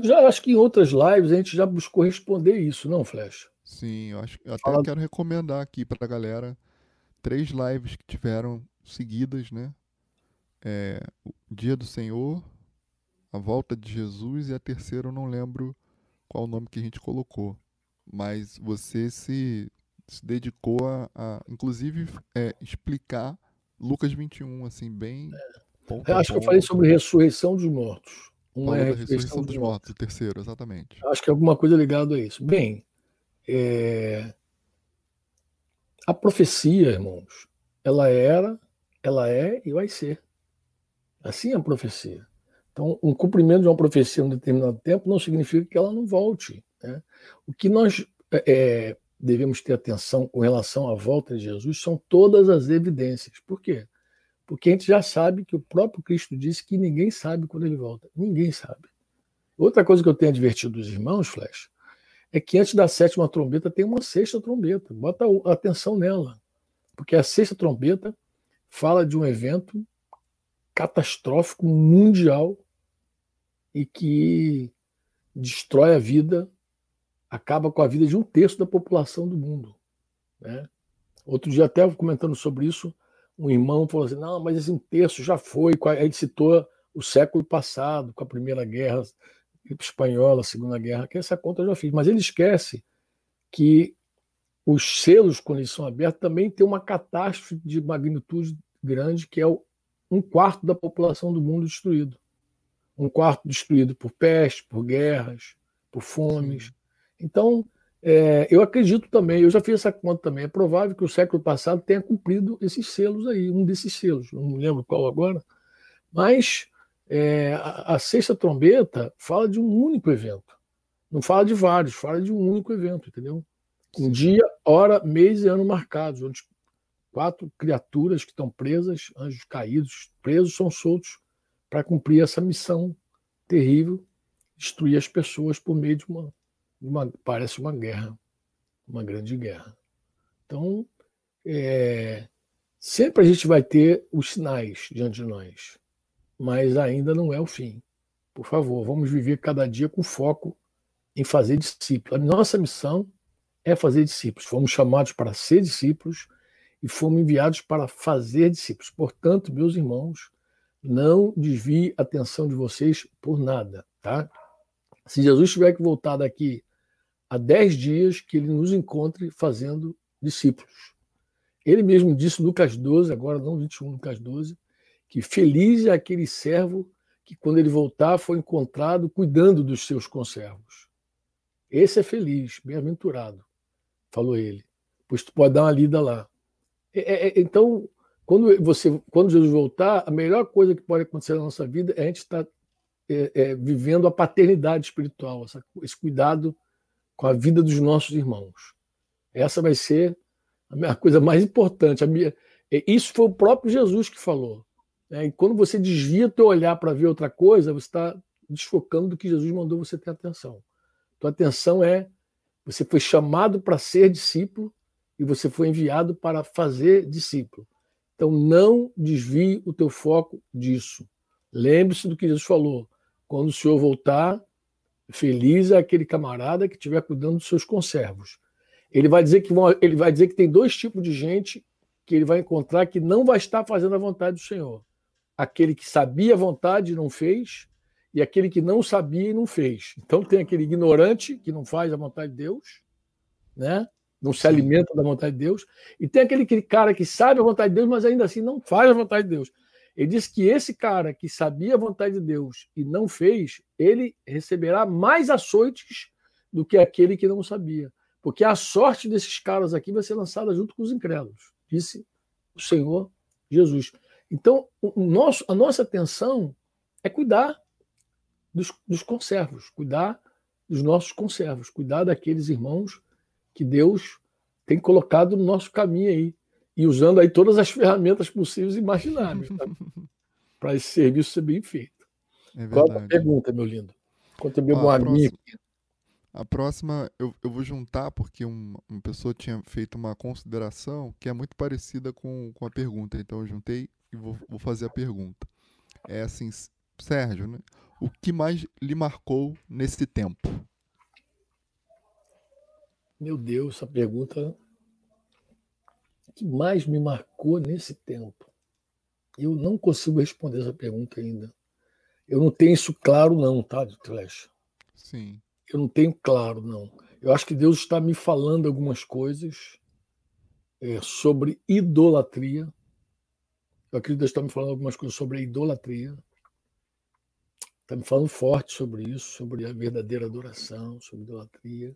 já acho que em outras lives a gente já buscou responder isso, não, Flash? Sim, eu acho. Eu até Fala... quero recomendar aqui para a galera três lives que tiveram seguidas, né? É, o Dia do Senhor, a Volta de Jesus e a terceira eu não lembro qual o nome que a gente colocou mas você se, se dedicou a, a inclusive, é, explicar Lucas 21, assim, bem. Ponto eu acho que eu falei sobre ressurreição dos mortos. Um é a ressurreição, dos, dos mortos, mortos, o terceiro, exatamente. Acho que é alguma coisa ligada a isso. Bem, é... a profecia, irmãos, ela era, ela é e vai ser. Assim é a profecia. Então, um cumprimento de uma profecia em um determinado tempo não significa que ela não volte. Né? O que nós é, é, devemos ter atenção com relação à volta de Jesus são todas as evidências. Por quê? Porque a gente já sabe que o próprio Cristo disse que ninguém sabe quando ele volta. Ninguém sabe. Outra coisa que eu tenho advertido os irmãos, Flash, é que antes da sétima trombeta tem uma sexta trombeta. Bota atenção nela. Porque a sexta trombeta fala de um evento catastrófico mundial e que destrói a vida acaba com a vida de um terço da população do mundo. Né? Outro dia, até comentando sobre isso, um irmão falou assim: não, mas esse terço já foi. Ele citou o século passado, com a Primeira Guerra Espanhola, a Segunda Guerra, que essa conta eu já fiz. Mas ele esquece que os selos, quando eles são abertos, também tem uma catástrofe de magnitude grande, que é um quarto da população do mundo destruído. Um quarto destruído por peste, por guerras, por fomes. Então, é, eu acredito também, eu já fiz essa conta também, é provável que o século passado tenha cumprido esses selos aí, um desses selos, não me lembro qual agora, mas é, a, a, sexta trombeta fala de um único evento, não fala de vários, fala de um único evento, entendeu? Um dia, hora, mês e ano marcados, onde quatro criaturas que estão presas, anjos caídos, presos, são soltos para cumprir essa missão terrível, destruir as pessoas por meio de uma uma, parece uma guerra, uma grande guerra. Então, é, sempre a gente vai ter os sinais diante de nós, mas ainda não é o fim. Por favor, vamos viver cada dia com foco em fazer discípulos. A nossa missão é fazer discípulos. Fomos chamados para ser discípulos e fomos enviados para fazer discípulos. Portanto, meus irmãos, não desvie a atenção de vocês por nada, tá? Se Jesus tiver que voltar daqui há dez dias que ele nos encontre fazendo discípulos. Ele mesmo disse, Lucas 12, agora não 21, Lucas 12, que feliz é aquele servo que, quando ele voltar, foi encontrado cuidando dos seus conservos. Esse é feliz, bem-aventurado, falou ele. Pois tu pode dar uma lida lá. É, é, é, então, quando, você, quando Jesus voltar, a melhor coisa que pode acontecer na nossa vida é a gente estar é, é, vivendo a paternidade espiritual, essa, esse cuidado com a vida dos nossos irmãos. Essa vai ser a [laughs] coisa mais importante. Minha... Isso foi o próprio Jesus que falou. Né? E quando você desvia teu olhar para ver outra coisa, você está desfocando do que Jesus mandou você ter atenção. Tua atenção é você foi chamado para ser discípulo e você foi enviado para fazer discípulo. Então não desvie o teu foco disso. Lembre-se do que Jesus falou. Quando o Senhor voltar, Feliz é aquele camarada que estiver cuidando dos seus conservos. Ele vai dizer que vão, ele vai dizer que tem dois tipos de gente que ele vai encontrar que não vai estar fazendo a vontade do Senhor. Aquele que sabia a vontade e não fez, e aquele que não sabia e não fez. Então tem aquele ignorante que não faz a vontade de Deus, né? não se alimenta da vontade de Deus, e tem aquele, aquele cara que sabe a vontade de Deus, mas ainda assim não faz a vontade de Deus. Ele diz que esse cara que sabia a vontade de Deus e não fez, ele receberá mais açoites do que aquele que não sabia. Porque a sorte desses caras aqui vai ser lançada junto com os incrédulos, disse o Senhor Jesus. Então, o nosso, a nossa atenção é cuidar dos, dos conservos, cuidar dos nossos conservos, cuidar daqueles irmãos que Deus tem colocado no nosso caminho aí, e usando aí todas as [laughs] ferramentas possíveis e imagináveis tá? [laughs] para esse serviço ser bem feito. É Qual a pergunta, meu lindo? Conta meu ah, amigo. A próxima eu, eu vou juntar porque uma, uma pessoa tinha feito uma consideração que é muito parecida com, com a pergunta, então eu juntei e vou, vou fazer a pergunta. É assim, Sérgio, né? O que mais lhe marcou nesse tempo? Meu Deus, essa pergunta o que mais me marcou nesse tempo? Eu não consigo responder essa pergunta ainda. Eu não tenho isso claro, não, tá, Flecha? Sim. Eu não tenho claro, não. Eu acho que Deus está me falando algumas coisas é, sobre idolatria. Eu acredito que Deus está me falando algumas coisas sobre a idolatria. Está me falando forte sobre isso, sobre a verdadeira adoração, sobre idolatria.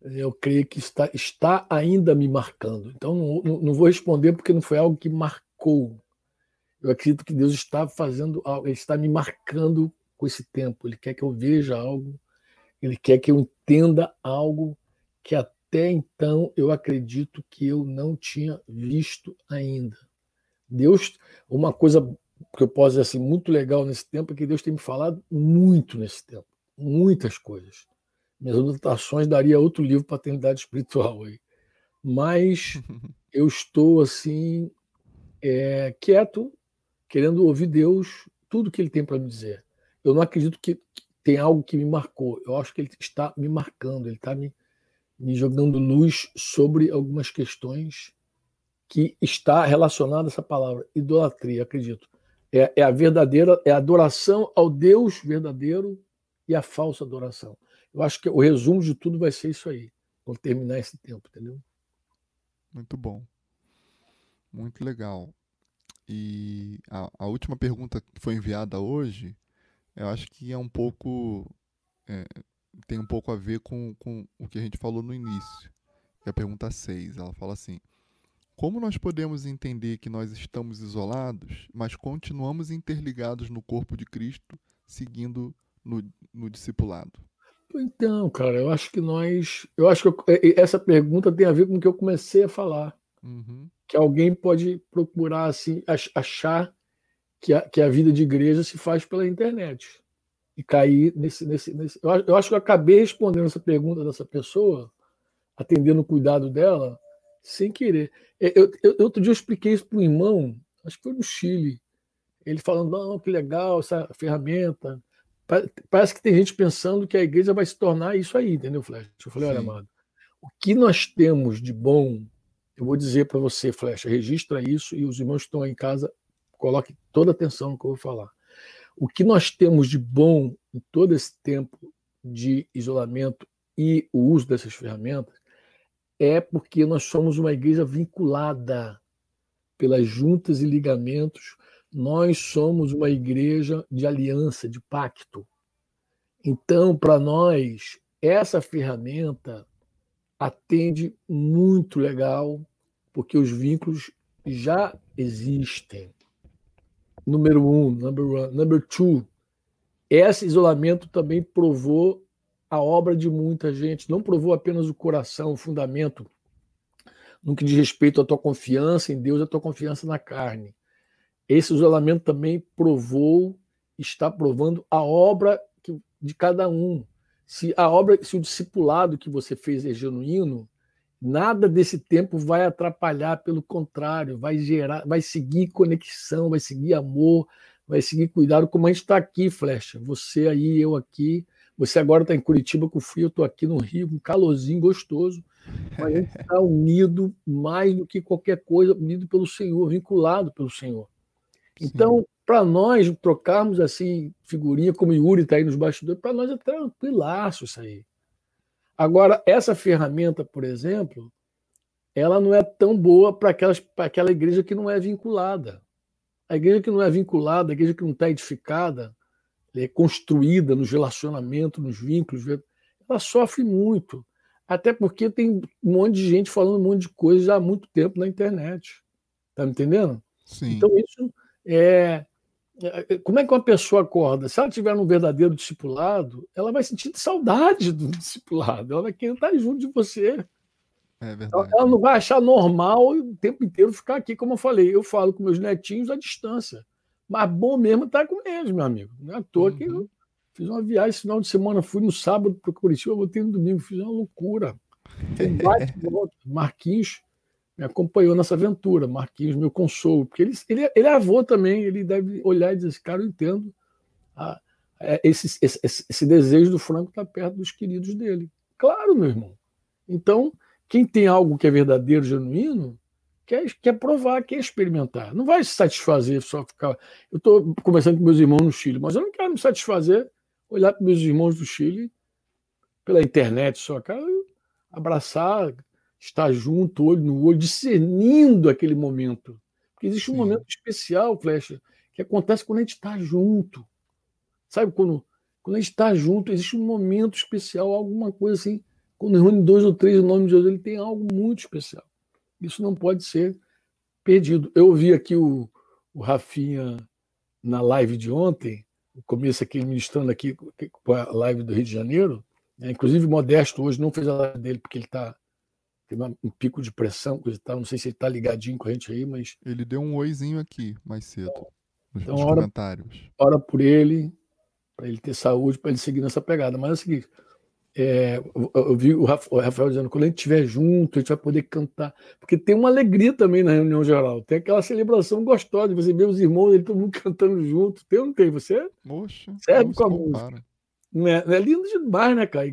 Eu creio que está, está ainda me marcando. Então, não, não vou responder porque não foi algo que marcou. Eu acredito que Deus está fazendo algo, Ele está me marcando com esse tempo. Ele quer que eu veja algo ele quer que eu entenda algo que até então eu acredito que eu não tinha visto ainda. Deus, uma coisa que eu posso dizer assim, muito legal nesse tempo é que Deus tem me falado muito nesse tempo, muitas coisas. Minhas anotações daria outro livro para paternidade espiritual aí. Mas [laughs] eu estou assim é, quieto, querendo ouvir Deus, tudo que Ele tem para me dizer. Eu não acredito que, tem algo que me marcou. Eu acho que ele está me marcando, ele está me, me jogando luz sobre algumas questões que está relacionada a essa palavra, idolatria, acredito. É, é, a verdadeira, é a adoração ao Deus verdadeiro e a falsa adoração. Eu acho que o resumo de tudo vai ser isso aí, quando terminar esse tempo, entendeu? Muito bom. Muito legal. E a, a última pergunta que foi enviada hoje eu acho que é um pouco. É, tem um pouco a ver com, com o que a gente falou no início. É a pergunta 6. Ela fala assim: Como nós podemos entender que nós estamos isolados, mas continuamos interligados no corpo de Cristo, seguindo no, no discipulado? Então, cara, eu acho que nós. Eu acho que eu, essa pergunta tem a ver com o que eu comecei a falar. Uhum. Que alguém pode procurar assim, achar que a, que a vida de igreja se faz pela internet. E cair nesse. nesse, nesse... Eu, eu acho que eu acabei respondendo essa pergunta dessa pessoa, atendendo o cuidado dela, sem querer. É, eu, eu, outro dia eu expliquei isso para um irmão, acho que foi no Chile. Ele falando, não, que legal essa ferramenta. Parece que tem gente pensando que a igreja vai se tornar isso aí, entendeu, Flecha? Eu falei, olha, amado, o que nós temos de bom, eu vou dizer para você, Flecha, registra isso e os irmãos que estão aí em casa coloque toda atenção no que eu vou falar. O que nós temos de bom em todo esse tempo de isolamento e o uso dessas ferramentas é porque nós somos uma igreja vinculada pelas juntas e ligamentos. Nós somos uma igreja de aliança, de pacto. Então, para nós, essa ferramenta atende muito legal, porque os vínculos já existem número um, number one, number two. Esse isolamento também provou a obra de muita gente, não provou apenas o coração, o fundamento, no que diz respeito à tua confiança em Deus, à tua confiança na carne. Esse isolamento também provou, está provando a obra de cada um. Se a obra, se o discipulado que você fez é genuíno, Nada desse tempo vai atrapalhar, pelo contrário, vai gerar, vai seguir conexão, vai seguir amor, vai seguir cuidado, como a gente está aqui, Flecha. Você aí, eu aqui. Você agora está em Curitiba com frio, eu estou aqui no Rio, com um calorzinho gostoso. Mas a gente está unido mais do que qualquer coisa, unido pelo Senhor, vinculado pelo Senhor. Então, para nós trocarmos assim figurinha, como o Yuri está aí nos bastidores, para nós é tranquilaço isso aí. Agora, essa ferramenta, por exemplo, ela não é tão boa para aquela igreja que não é vinculada. A igreja que não é vinculada, a igreja que não está edificada, é construída nos relacionamentos, nos vínculos, ela sofre muito. Até porque tem um monte de gente falando um monte de coisa já há muito tempo na internet. Tá me entendendo? Sim. Então, isso é, é. Como é que uma pessoa acorda? Se ela tiver um verdadeiro discipulado, ela vai sentir saudade do [laughs] discipulado, ela vai querer estar junto de você. É verdade. Ela não vai achar normal o tempo inteiro ficar aqui, como eu falei. Eu falo com meus netinhos à distância. Mas bom mesmo estar com eles, meu amigo. Não é à toa uhum. que eu fiz uma viagem esse final de semana, fui no sábado para Curitiba, voltei no domingo, fiz uma loucura. [laughs] Marquinhos me acompanhou nessa aventura, Marquinhos, meu consolo, porque ele, ele, ele é avô também, ele deve olhar e dizer, cara, eu entendo a, a, esse, esse, esse, desejo do Franco estar perto dos queridos dele. Claro, meu irmão. Então, quem tem algo que é verdadeiro, genuíno, quer, quer provar, quer experimentar. Não vai se satisfazer só ficar. Eu estou conversando com meus irmãos no Chile, mas eu não quero me satisfazer olhar para meus irmãos do Chile pela internet só, quero abraçar, estar junto, olho no olho, discernindo aquele momento. Porque existe um Sim. momento especial, Flecha, que acontece quando a gente está junto. Sabe, quando, quando a gente está junto, existe um momento especial, alguma coisa assim. Quando reúne dois ou três o nome de Deus, ele tem algo muito especial. Isso não pode ser perdido. Eu ouvi aqui o, o Rafinha na live de ontem, o começo aqui, ministrando aqui com a live do Rio de Janeiro. Né? Inclusive, Modesto hoje não fez a live dele porque ele está tem um pico de pressão, coisa e tal. Não sei se ele está ligadinho com a gente aí, mas. Ele deu um oizinho aqui mais cedo. Nos, então, nos ora, comentários. Ora por ele, para ele ter saúde, para ele seguir nessa pegada. Mas é o seguinte. É, eu vi o Rafael dizendo quando a gente estiver junto, a gente vai poder cantar. Porque tem uma alegria também na reunião geral. Tem aquela celebração gostosa de você ver os irmãos, ele, todo mundo [laughs] cantando junto. Tem ou não tem? Você Poxa, serve com a música. Não é, é lindo demais, né, cara?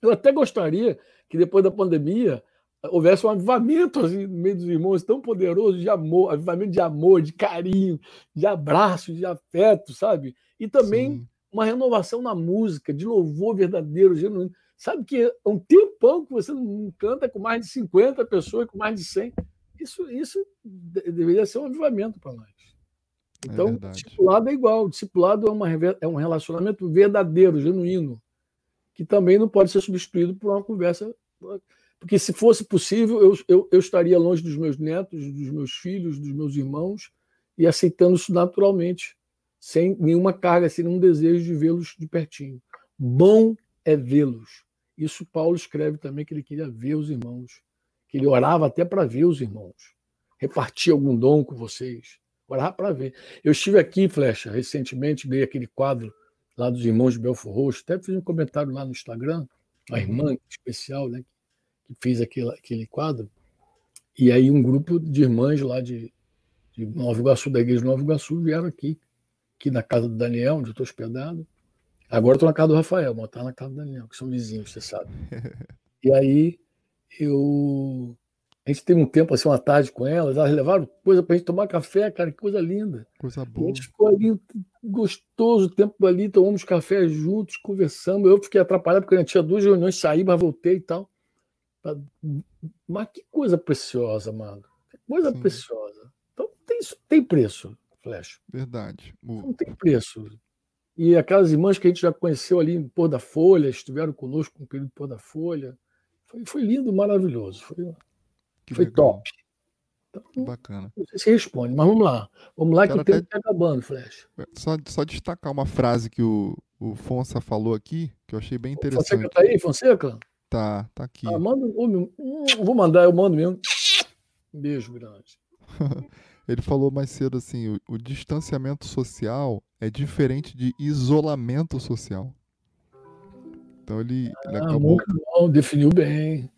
Eu até gostaria que depois da pandemia houvesse um avivamento assim, no meio dos irmãos tão poderoso de amor, avivamento de amor, de carinho, de abraço, de afeto, sabe? E também Sim. Uma renovação na música, de louvor verdadeiro, genuíno. Sabe que é um tempão que você não canta com mais de 50 pessoas, com mais de 100. Isso, isso deveria ser um avivamento para nós. É então, é discipulado é igual. Discipulado é, uma, é um relacionamento verdadeiro, genuíno, que também não pode ser substituído por uma conversa porque se fosse possível, eu, eu, eu, estaria longe dos meus netos, dos meus filhos, dos meus irmãos, e aceitando isso naturalmente, sem nenhuma carga, sem nenhum desejo de vê-los de pertinho. Bom é vê-los. Isso Paulo escreve também que ele queria ver os irmãos, que ele orava até para ver os irmãos, repartir algum dom com vocês, orava para ver. Eu estive aqui, Flecha, recentemente, dei aquele quadro lá dos irmãos de Belfor Roxo, até fiz um comentário lá no Instagram, a irmã uhum. especial, né, que fez aquele, aquele quadro. E aí um grupo de irmãs lá de, de Nova Iguaçu, da igreja de Nova Iguaçu, vieram aqui, aqui na casa do Daniel, onde eu estou hospedado. Agora estou na casa do Rafael, mas está na casa do Daniel, que são vizinhos, você sabe. [laughs] e aí eu a gente teve um tempo, assim, uma tarde com elas, elas levaram coisa para a gente tomar café, cara, que coisa linda. Coisa boa. a gente ficou ali, gostoso o tempo ali, tomamos café juntos, conversamos. Eu fiquei atrapalhado porque a gente tinha duas reuniões, saí, mas voltei e tal. Mas que coisa preciosa, mano. Que coisa Sim. preciosa. Então tem, tem preço, Flash. Verdade. Não tem preço. E aquelas irmãs que a gente já conheceu ali em Pôr da Folha, estiveram conosco no período Pôr da Folha. Foi, foi lindo, maravilhoso. Foi Foi top. Então, Bacana. Não sei se responde, mas vamos lá. Vamos lá que o tempo está acabando, Flash. É, só, só destacar uma frase que o, o Fonsa falou aqui, que eu achei bem interessante. Fonseca tá aí, Fonseca? Tá, tá aqui. Ah, manda, vou mandar, eu mando mesmo. Um beijo grande. [laughs] Ele falou mais cedo assim: o, o, distanciamento social é diferente de isolamento social. Então ele, ele ah, acabou. Muito bom, definiu bem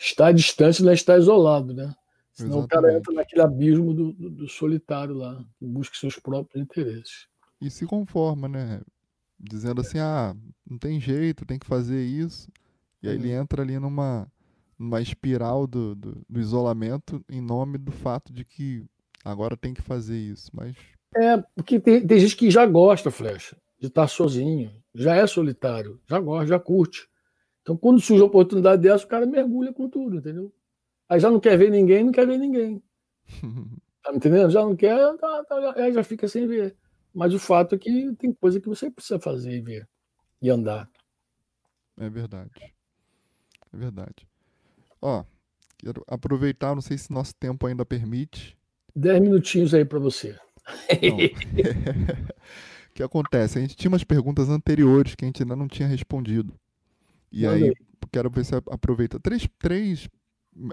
estar distante não é estar isolado, né? Senão Exatamente. o cara entra naquele abismo do, do, do solitário lá, que busca seus próprios interesses. E se conforma, né? Dizendo assim, ah, não tem jeito, tem que fazer isso. E aí ele uhum. entra ali numa, numa espiral do, do, do, isolamento em nome do fato de que agora tem que fazer isso. Mas É, porque tem, tem gente que já gosta, Flecha, de estar sozinho, já é solitário, já gosta, já curte. Então, quando surge uma oportunidade dessa, o cara mergulha com tudo, entendeu? Aí já não quer ver ninguém, não quer ver ninguém. [laughs] Tá entendendo? Já não quer, tá, tá, aí já fica sem ver. Mas o fato é que tem coisa que você precisa fazer e ver e andar. É verdade. É verdade. Ó, quero aproveitar, não sei se nosso tempo ainda permite. Dez minutinhos aí para você. O [laughs] [laughs] que acontece? A gente tinha umas perguntas anteriores que a gente ainda não tinha respondido. E aí, quero ver se aproveita. Três, três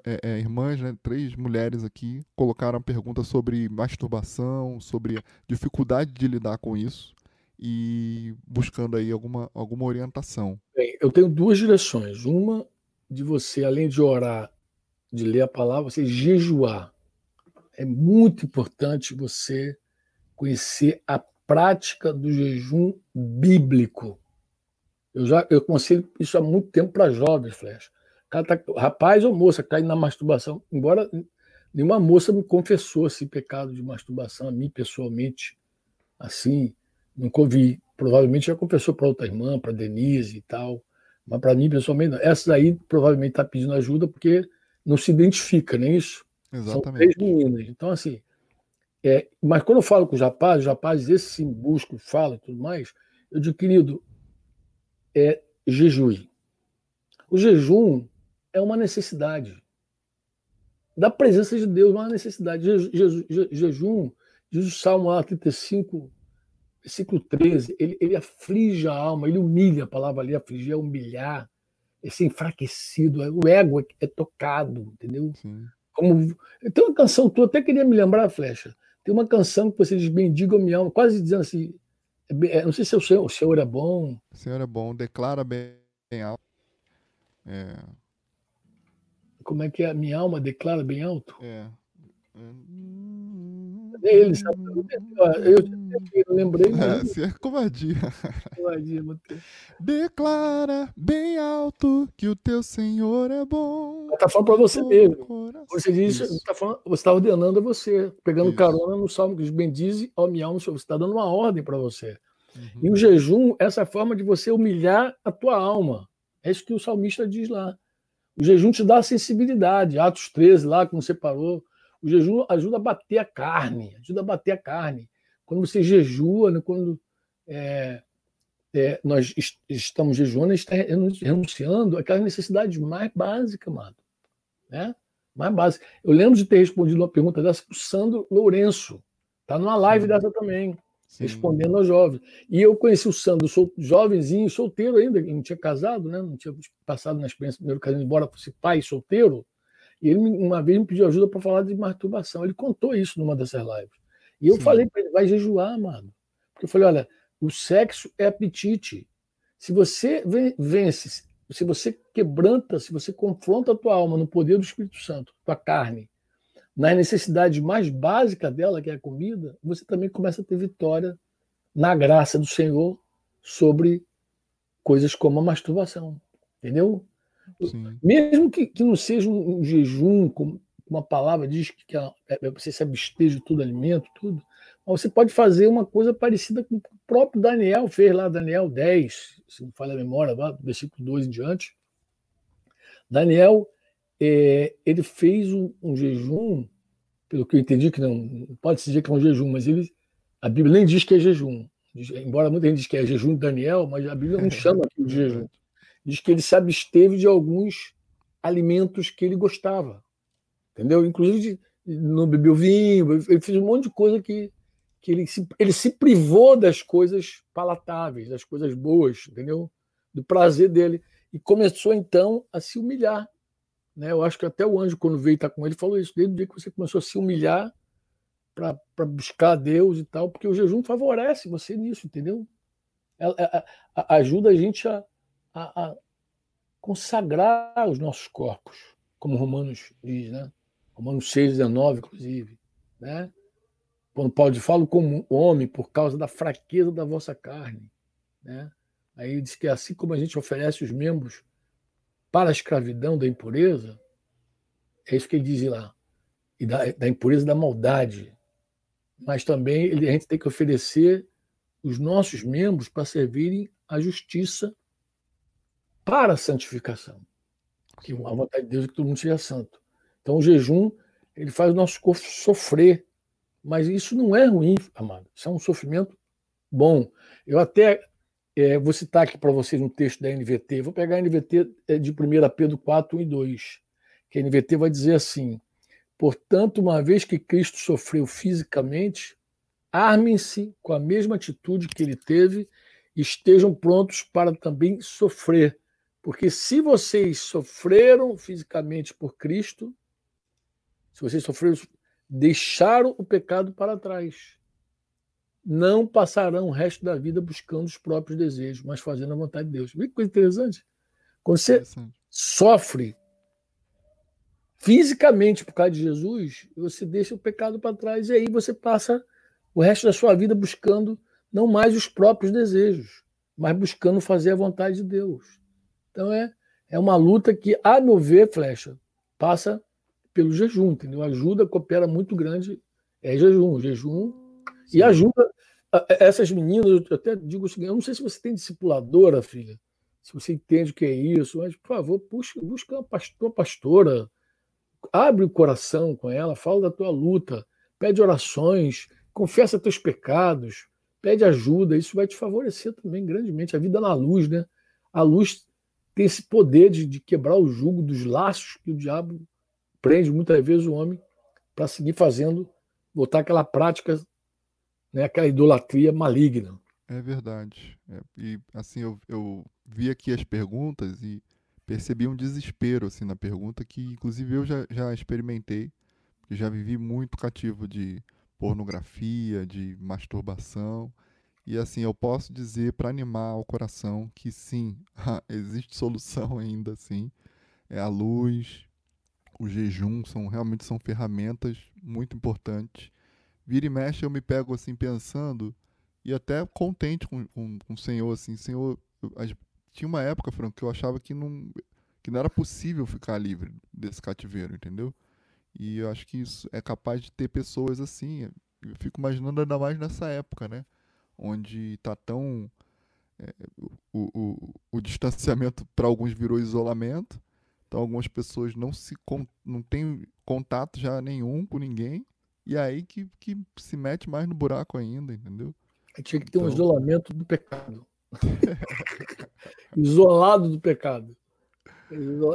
é, é, irmãs, né, três mulheres aqui, colocaram pergunta sobre masturbação, sobre a dificuldade de lidar com isso e buscando aí alguma, alguma orientação. Bem, eu tenho duas direções. Uma de você, além de orar, de ler a palavra, você jejuar. É muito importante você conhecer a prática do jejum bíblico. Eu já eu aconselho isso há muito tempo para jovens, Flecha. Tá, rapaz ou moça cai na masturbação, embora nenhuma moça me confessou esse pecado de masturbação a mim pessoalmente, assim, nunca ouvi. Provavelmente já confessou para outra irmã, para Denise e tal, mas para mim pessoalmente não. Essa daí provavelmente está pedindo ajuda porque não se identifica, nem isso. Exatamente. São três meninas. Então, assim, é, mas quando eu falo com os rapazes, os rapazes, esse sim busco, fala e tudo mais, eu digo, querido, é jejum. O jejum é uma necessidade. Da presença de Deus, uma necessidade. Je, je, je, jejum, diz o Salmo 35, versículo 13, ele, ele aflige a alma, ele humilha, a palavra ali, afligir é humilhar, é ser enfraquecido, é, o ego é, é tocado, entendeu? Sim. Como, tem uma canção, tu até queria me lembrar, Flecha, tem uma canção que você diz, bendiga minha alma, quase dizendo assim, é, não sei se é o Senhor, o Senhor é bom. O Senhor é bom, declara bem alto. É. Como é que é? Minha alma declara bem alto? É. É ele, sabe? Eu, eu lembrei. É, se é covardia. [laughs] Covardia, Declara bem alto que o teu Senhor é bom. Está falando para você mesmo. Você disse, tá falando, você está ordenando a você, pegando Isso. carona no salmo que diz: Bendize, ó minha alma, você está dando uma ordem para você. Uhum. E o jejum, essa forma de você humilhar a tua alma. É isso que o salmista diz lá. O jejum te dá sensibilidade. Atos 13, lá, como você parou. O jejum ajuda a bater a carne, ajuda a bater a carne. Quando você jejua, né, quando é, é, nós est estamos jejuando, a gente está renunciando àquela necessidade mais básica, mano. Né? Mais básica. Eu lembro de ter respondido uma pergunta dessa para o Sandro Lourenço. Está numa live Sim. dessa também, Sim. respondendo aos jovens. E eu conheci o Sandro, sou jovenzinho, solteiro ainda, não tinha casado, né? não tinha passado na experiência do primeiro casamento, embora fosse pai solteiro. E ele uma vez me pediu ajuda para falar de masturbação. Ele contou isso numa dessas lives. E eu Sim. falei para ele: vai jejuar, mano. Porque eu falei: olha, o sexo é apetite. Se você vence, se você quebranta, se você confronta a tua alma no poder do Espírito Santo, tua carne, nas necessidades mais básicas dela, que é a comida, você também começa a ter vitória na graça do Senhor sobre coisas como a masturbação. Entendeu? Sim. Mesmo que, que não seja um, um jejum, como uma palavra diz que é, é, você se abster de todo alimento, tudo, mas você pode fazer uma coisa parecida com o próprio Daniel fez lá, Daniel 10, se não falha a memória, lá, versículo 2 em diante. Daniel, é, ele fez um, um, jejum, pelo que eu entendi, que não pode se dizer que é um jejum, mas ele, a Bíblia nem diz que é jejum. Embora muita gente diz que é jejum de Daniel, mas a Bíblia não [laughs] chama aquilo de jejum diz que ele se absteve de alguns alimentos que ele gostava. Entendeu? Inclusive não bebeu vinho, ele fez um monte de coisa que, que ele, se, ele se privou das coisas palatáveis, das coisas boas, entendeu? Do prazer dele. E começou então a se humilhar. Né? Eu acho que até o anjo, quando veio estar com ele, falou isso, desde o dia que você começou a se humilhar para buscar Deus e tal, porque o jejum favorece você nisso, entendeu? Ajuda a gente a, a, a consagrar os nossos corpos, como Romanos diz, né? Romanos 6, 19, inclusive. Né? Quando Paulo diz, falo como homem por causa da fraqueza da vossa carne. Né? Aí diz que assim como a gente oferece os membros para a escravidão da impureza, é isso que ele diz lá, e da, da impureza da maldade. mas também a gente tem que oferecer os nossos membros para servirem à justiça para a santificação. Que a vontade de Deus é que todo mundo seja santo. Então o jejum ele faz o nosso corpo sofrer, mas isso não é ruim, amado. Isso é um sofrimento bom. Eu até é, vou citar aqui para vocês um texto da NVT. Vou pegar a NVT é, de 1 Pedro 4, 1 e 2. Que a NVT vai dizer assim: Portanto, uma vez que Cristo sofreu fisicamente, armem-se com a mesma atitude que ele teve e estejam prontos para também sofrer. Porque se vocês sofreram fisicamente por Cristo, se vocês sofreram, deixaram o pecado para trás. Não passarão o resto da vida buscando os próprios desejos, mas fazendo a vontade de Deus. Vê que coisa interessante. Quando você sofre fisicamente por causa de Jesus, você deixa o pecado para trás e aí você passa o resto da sua vida buscando não mais os próprios desejos, mas buscando fazer a vontade de Deus. Então é, é uma luta que, a meu ver, Flecha, passa pelo jejum, entendeu? Ajuda, coopera muito grande, é jejum, jejum, Sim. e ajuda essas meninas, eu até digo o seguinte, eu não sei se você tem discipuladora, filha, se você entende o que é isso, mas, por favor, busca, busca uma pastor, pastora, abre o coração com ela, fala da tua luta, pede orações, confessa teus pecados, pede ajuda, isso vai te favorecer também grandemente. A vida na luz, né? A luz tem esse poder de, de quebrar o jugo dos laços que o diabo prende muitas vezes o homem para seguir fazendo, botar aquela prática, né, aquela idolatria maligna. É verdade. É, e assim, eu, eu vi aqui as perguntas e percebi um desespero assim na pergunta que inclusive eu já, já experimentei, já vivi muito cativo de pornografia, de masturbação. E assim, eu posso dizer para animar o coração que sim, [laughs] existe solução ainda assim. É a luz, o jejum são realmente são ferramentas muito importantes. Vira e mexe eu me pego assim pensando e até contente com, com, com o Senhor assim, Senhor, eu, tinha uma época, Franco, que eu achava que não, que não era possível ficar livre desse cativeiro, entendeu? E eu acho que isso é capaz de ter pessoas assim. Eu fico imaginando ainda mais nessa época, né? Onde está tão. É, o, o, o distanciamento para alguns virou isolamento. Então algumas pessoas não se não têm contato já nenhum com ninguém. E aí que, que se mete mais no buraco ainda, entendeu? Tinha que ter então... um isolamento do pecado. [laughs] Isolado do pecado.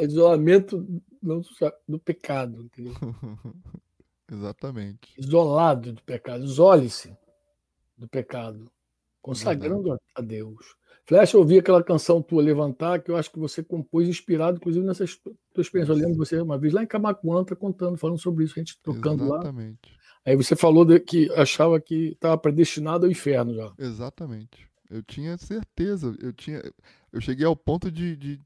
Isolamento do pecado, entendeu? [laughs] Exatamente. Isolado do pecado. Isole-se do pecado. Consagrando a Deus. Flecha, eu ouvi aquela canção tua Levantar, que eu acho que você compôs inspirado, inclusive, nessa tua experiência. Eu lembro de você uma vez lá em Camacuã, tá contando, falando sobre isso, a gente tocando Exatamente. lá. Aí você falou que achava que estava predestinado ao inferno já. Exatamente. Eu tinha certeza. Eu tinha. Eu cheguei ao ponto de. de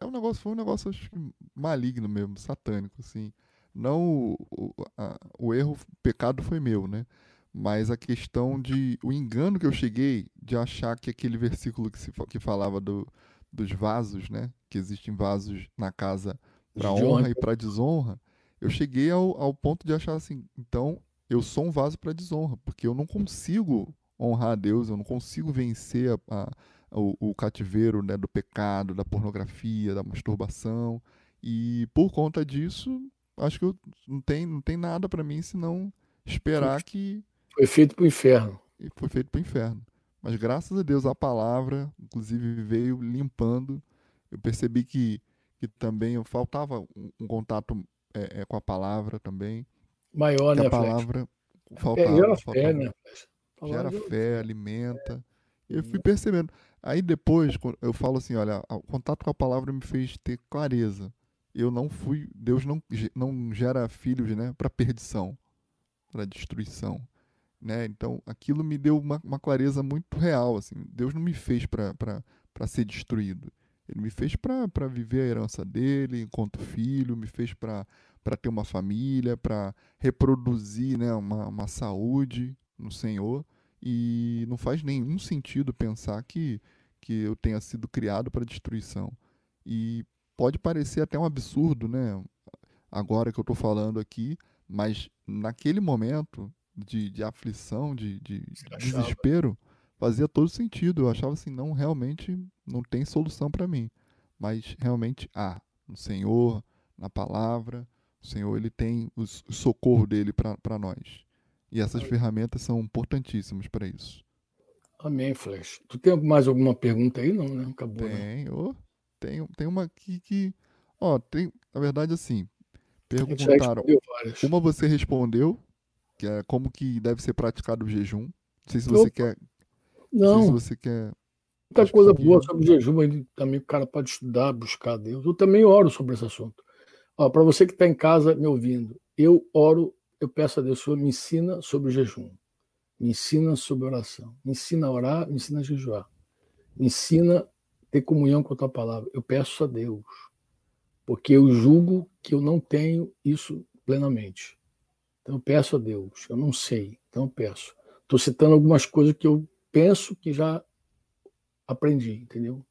é um negócio, foi um negócio acho maligno mesmo, satânico, assim. Não o, o, a, o erro, o pecado foi meu, né? Mas a questão de. O engano que eu cheguei de achar que aquele versículo que, se, que falava do, dos vasos, né? Que existem vasos na casa para honra e para desonra. Eu cheguei ao, ao ponto de achar assim, então eu sou um vaso para desonra, porque eu não consigo honrar a Deus, eu não consigo vencer a, a, o, o, cativeiro né, do pecado, da pornografia, da masturbação. E por conta disso, acho que eu, não, tem, não tem nada para mim senão esperar que. Foi feito para o inferno. Foi feito para o inferno. Mas graças a Deus a palavra, inclusive, veio limpando. Eu percebi que, que também faltava um, um contato é, é, com a palavra também. Maior, né, a palavra Flecha? faltava. É, faltava. Fé, né, gera fé, alimenta. É. Eu fui percebendo. Aí depois eu falo assim, olha, o contato com a palavra me fez ter clareza. Eu não fui, Deus não, não gera filhos, né, para perdição, para destruição, né? Então aquilo me deu uma, uma clareza muito real, assim. Deus não me fez para ser destruído. Ele me fez para viver a herança dele enquanto filho, me fez para ter uma família, para reproduzir né, uma, uma saúde no Senhor. E não faz nenhum sentido pensar que, que eu tenha sido criado para destruição. E pode parecer até um absurdo, né? Agora que eu estou falando aqui, mas naquele momento de, de aflição, de, de desespero, fazia todo sentido. Eu achava assim, não, realmente não tem solução para mim. Mas realmente há. Ah, no Senhor, na palavra, o Senhor ele tem o socorro dele para nós. E essas ferramentas são importantíssimas para isso. Amém, Flash. Tu tem mais alguma pergunta aí? Não, né? Acabou. Tem, né? oh, tem, tem uma aqui que. Ó, tem, na verdade, assim, perguntaram. Uma você respondeu, que é como que deve ser praticado o jejum. Não sei se você Opa. quer. Não. não sei se você quer. Muita coisa boa sobre o jejum, aí também o cara pode estudar, buscar Deus. Eu também oro sobre esse assunto. Para você que está em casa me ouvindo, eu oro, eu peço a Deus, Senhor, me ensina sobre o jejum, me ensina sobre oração, me ensina a orar, me ensina a jejuar, me ensina a ter comunhão com a tua palavra. Eu peço a Deus, porque eu julgo que eu não tenho isso plenamente. Então eu peço a Deus, eu não sei, então eu peço. Estou citando algumas coisas que eu penso que já aprendi, entendeu?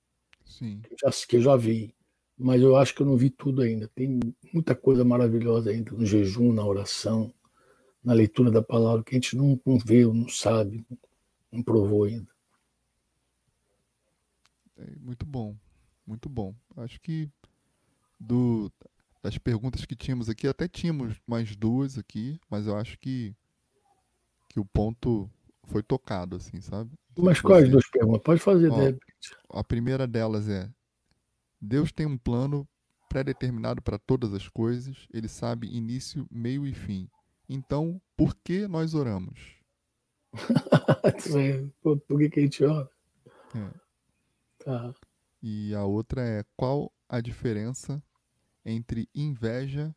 Sim. Que, já, que eu já vi mas eu acho que eu não vi tudo ainda. Tem muita coisa maravilhosa ainda no jejum, na oração, na leitura da palavra, que a gente não, não vê, não sabe, não provou ainda. É, muito bom, muito bom. Acho que do, das perguntas que tínhamos aqui, até tínhamos mais duas aqui, mas eu acho que, que o ponto foi tocado, assim, sabe? Mas quais duas perguntas? Pode fazer, Ó, de repente. A primeira delas é: Deus tem um plano pré-determinado para todas as coisas, ele sabe início, meio e fim. Então, por que nós oramos? [laughs] por que, que a gente ora? É. Tá. E a outra é qual a diferença entre inveja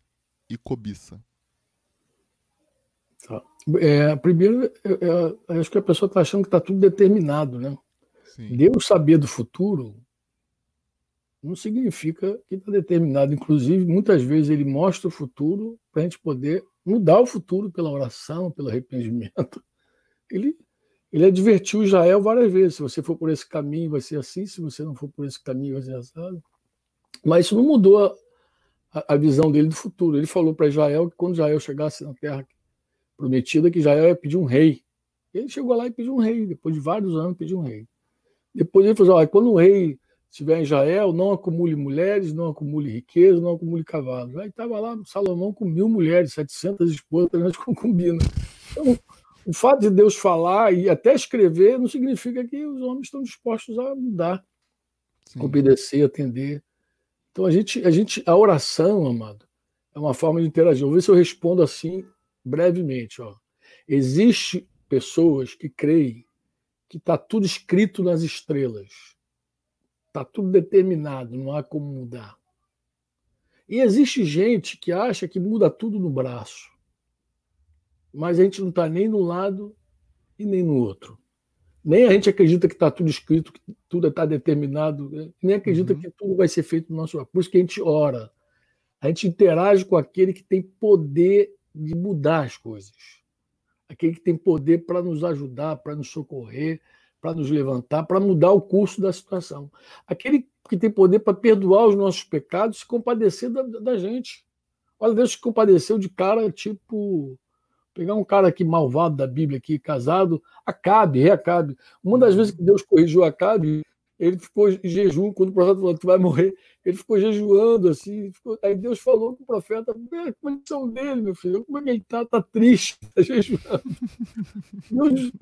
e cobiça? Tá. É, primeiro, eu, eu, eu acho que a pessoa está achando que está tudo determinado, né? Sim. Deus saber do futuro não significa que está determinado. Inclusive, muitas vezes ele mostra o futuro para a gente poder mudar o futuro pela oração, pelo arrependimento. Ele, ele advertiu Israel várias vezes: se você for por esse caminho, vai ser assim, se você não for por esse caminho, vai ser assim. Mas isso não mudou a, a visão dele do futuro. Ele falou para Israel que quando Israel chegasse na terra prometida, que Israel ia pedir um rei. Ele chegou lá e pediu um rei, depois de vários anos, pediu um rei. Depois ele falou: olha, quando o rei estiver em Israel, não acumule mulheres, não acumule riqueza, não acumule cavalos. Aí estava lá Salomão com mil mulheres, 700 esposas, nas concubinas. Então, o fato de Deus falar e até escrever não significa que os homens estão dispostos a mudar, Sim. obedecer, atender. Então a gente, a gente, a oração, amado, é uma forma de interagir. Vou ver se eu respondo assim brevemente. Ó. Existe pessoas que creem que está tudo escrito nas estrelas Está tudo determinado, não há como mudar. E existe gente que acha que muda tudo no braço. Mas a gente não está nem no lado e nem no outro. Nem a gente acredita que está tudo escrito, que tudo está determinado, né? nem acredita uhum. que tudo vai ser feito no nosso Por isso que a gente ora. A gente interage com aquele que tem poder de mudar as coisas. Aquele que tem poder para nos ajudar, para nos socorrer, para nos levantar, para mudar o curso da situação. Aquele que tem poder para perdoar os nossos pecados, se compadecer da, da gente. Olha, Deus se compadeceu de cara tipo. Pegar um cara aqui malvado da Bíblia, aqui, casado, Acabe, reacabe. Uma das vezes que Deus corrigiu Acabe, ele ficou em jejum, quando o profeta falou, tu vai morrer, ele ficou jejuando, assim, ficou... aí Deus falou com o profeta, a condição dele, meu filho, como é que ele está? Está triste, está [laughs] jejuando. Deus,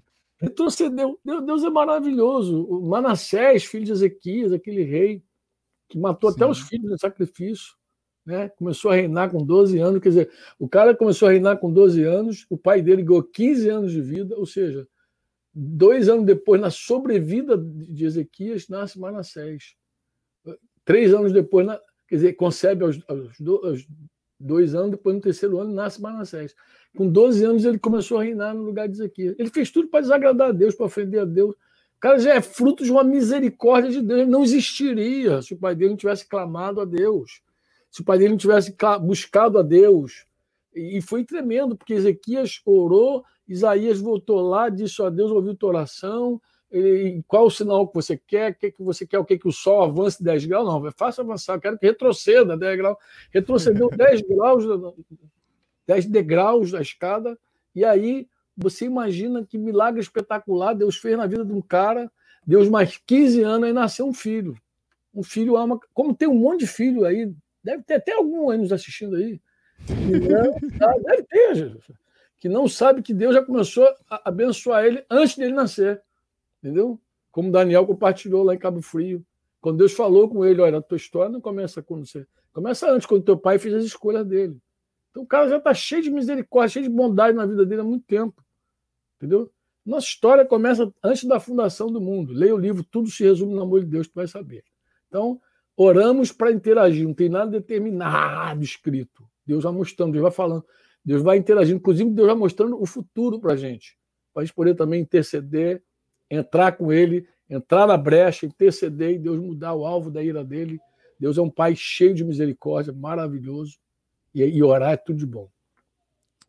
retrocedeu. Deus é maravilhoso. O Manassés, filho de Ezequias, aquele rei que matou Sim. até os filhos no sacrifício, né? começou a reinar com 12 anos. Quer dizer, o cara começou a reinar com 12 anos, o pai dele ganhou 15 anos de vida, ou seja, dois anos depois, na sobrevida de Ezequias, nasce Manassés. Três anos depois, quer dizer, concebe aos, aos, aos dois anos, depois no terceiro ano nasce Manassés. Com 12 anos ele começou a reinar no lugar de Ezequias. Ele fez tudo para desagradar a Deus, para ofender a Deus. O cara já é fruto de uma misericórdia de Deus. Ele não existiria se o pai dele não tivesse clamado a Deus, se o pai dele não tivesse buscado a Deus. E foi tremendo, porque Ezequias orou, Isaías voltou lá, disse a Deus, ouviu tua oração, e qual o sinal que você quer? O que, que você quer? O que, que o Sol avance 10 graus? Não, é fácil avançar, eu quero que retroceda 10 graus. Retrocedeu 10 graus, 10 degraus da escada, e aí Você imagina que milagre espetacular Deus fez na vida de um cara, Deus mais 15 anos e nasceu um filho. Um filho ama. Como tem um monte de filho aí, deve ter até algum aí nos assistindo aí. Não, [laughs] deve ter, Jesus. Que não sabe que Deus já começou a abençoar ele antes dele nascer. Entendeu? Como Daniel compartilhou lá em Cabo Frio. Quando Deus falou com ele, olha, a tua história não começa quando você. Começa antes, quando teu pai fez as escolhas dele. Então o cara já está cheio de misericórdia, cheio de bondade na vida dele há muito tempo. Entendeu? Nossa história começa antes da fundação do mundo. Leia o livro, tudo se resume no amor de Deus, tu vai saber. Então, oramos para interagir, não tem nada determinado escrito. Deus vai mostrando, Deus vai falando, Deus vai interagindo, inclusive Deus vai mostrando o futuro para a gente, para a gente poder também interceder, entrar com Ele, entrar na brecha, interceder e Deus mudar o alvo da ira dele. Deus é um Pai cheio de misericórdia, maravilhoso. E, e orar é tudo de bom.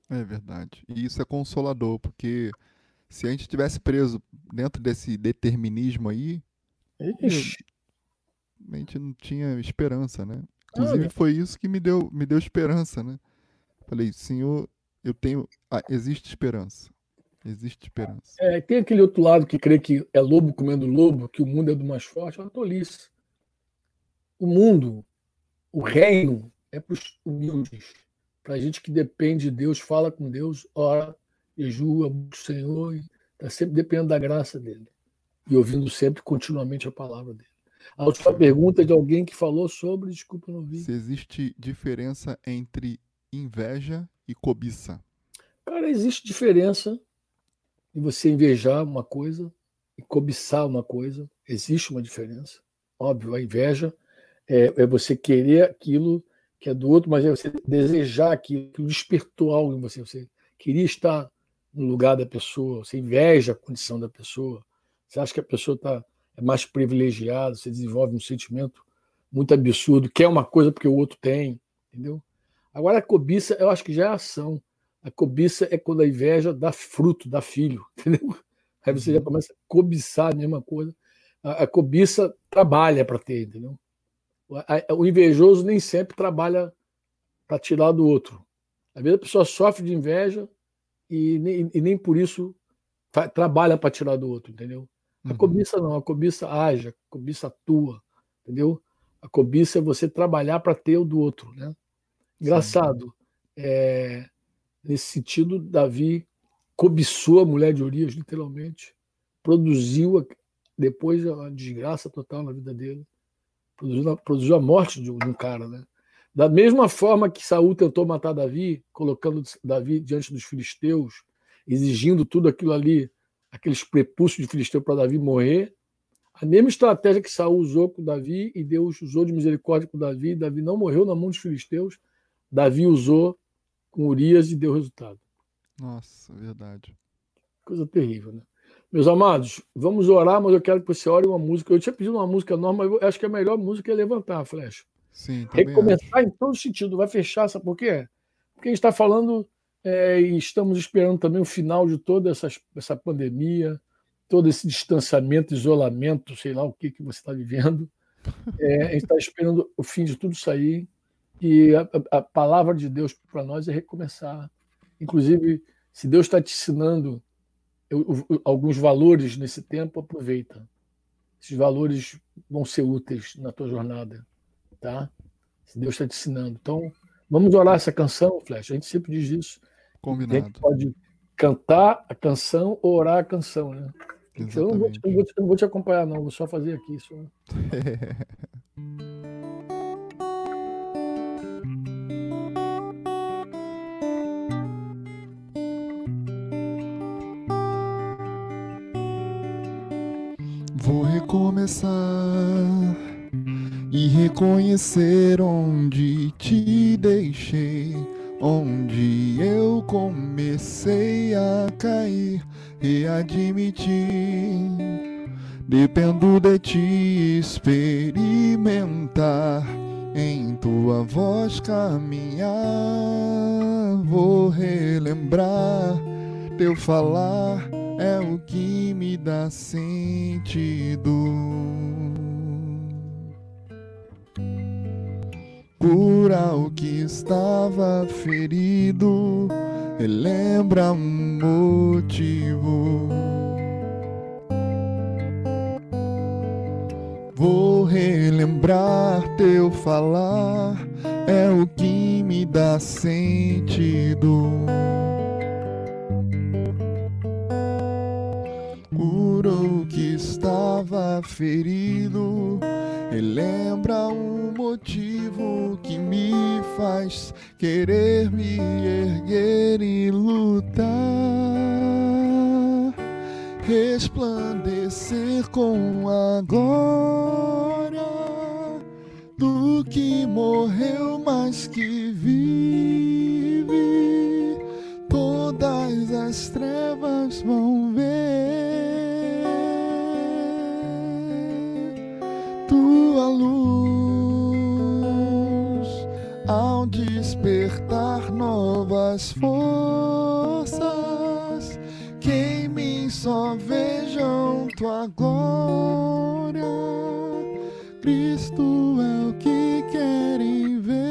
É verdade. E isso é consolador, porque se a gente tivesse preso dentro desse determinismo aí, Ixi. A gente não tinha esperança, né? Inclusive foi isso que me deu, me deu esperança, né? Falei, Senhor, eu tenho, ah, existe esperança. Existe esperança. É, tem aquele outro lado que crê que é lobo comendo lobo, que o mundo é do mais forte, é uma tolice. O mundo, o reino, é para os humildes. Para a gente que depende de Deus, fala com Deus, ora, jejua, o Senhor, está sempre dependendo da graça dele. E ouvindo sempre, continuamente, a palavra dele. A última pergunta é de alguém que falou sobre, desculpa, não vi. Se existe diferença entre inveja e cobiça? Cara, existe diferença em você invejar uma coisa e cobiçar uma coisa. Existe uma diferença. Óbvio, a inveja é, é você querer aquilo que é do outro, mas é você desejar aquilo, que despertou algo em você. Você queria estar no lugar da pessoa, você inveja a condição da pessoa, você acha que a pessoa está mais privilegiada, você desenvolve um sentimento muito absurdo, quer uma coisa porque o outro tem, entendeu? Agora a cobiça, eu acho que já é ação. A cobiça é quando a inveja dá fruto, dá filho, [laughs] entendeu? Aí você já uhum. começa a cobiçar a mesma coisa. A, a cobiça trabalha para ter, entendeu? O invejoso nem sempre trabalha para tirar do outro. Às vezes a pessoa sofre de inveja e nem, e nem por isso trabalha para tirar do outro, entendeu? A uhum. cobiça não, a cobiça age, a cobiça atua, entendeu? A cobiça é você trabalhar para ter o do outro, né? Engraçado, é, nesse sentido, Davi cobiçou a mulher de Urias, literalmente, produziu depois a desgraça total na vida dele produziu, produziu a morte de um, de um cara, né? Da mesma forma que Saul tentou matar Davi, colocando Davi diante dos filisteus, exigindo tudo aquilo ali, aqueles prepúcios de filisteu para Davi morrer, a mesma estratégia que Saul usou com Davi e Deus usou de misericórdia com Davi, Davi não morreu na mão dos filisteus, Davi usou com Urias e deu resultado. Nossa, verdade. Coisa terrível, né? Meus amados, vamos orar, mas eu quero que você ore uma música. Eu tinha pedido uma música nova, mas eu acho que a melhor música é levantar a flecha. Sim, Recomeçar acho. em todo sentido. Vai fechar, sabe por quê? Porque a gente está falando é, e estamos esperando também o final de toda essa, essa pandemia, todo esse distanciamento, isolamento, sei lá o que, que você está vivendo. É, a gente está esperando o fim de tudo aí. E a, a palavra de Deus para nós é recomeçar. Inclusive, se Deus está te ensinando alguns valores nesse tempo, aproveita. Esses valores vão ser úteis na tua jornada, tá? Se Deus está te ensinando. Então, vamos orar essa canção, Flash. A gente sempre diz isso. Combinado. A gente pode cantar a canção ou orar a canção, né? Então, eu não vou, te, eu não vou te, não vou te acompanhar, não. Vou só fazer aqui. Só... [laughs] começar e reconhecer onde te deixei, onde eu comecei a cair e admitir. Dependo de te experimentar, em tua voz caminhar. Vou relembrar teu falar é o que me dá sentido. Cura o que estava ferido, lembra um motivo. Vou relembrar teu falar, é o que me dá sentido. Estava ferido. Relembra um motivo que me faz querer me erguer e lutar, resplandecer com a glória do que morreu, mas que vive. Todas as trevas vão ver novas forças que em mim só vejam tua glória. Cristo é o que querem ver.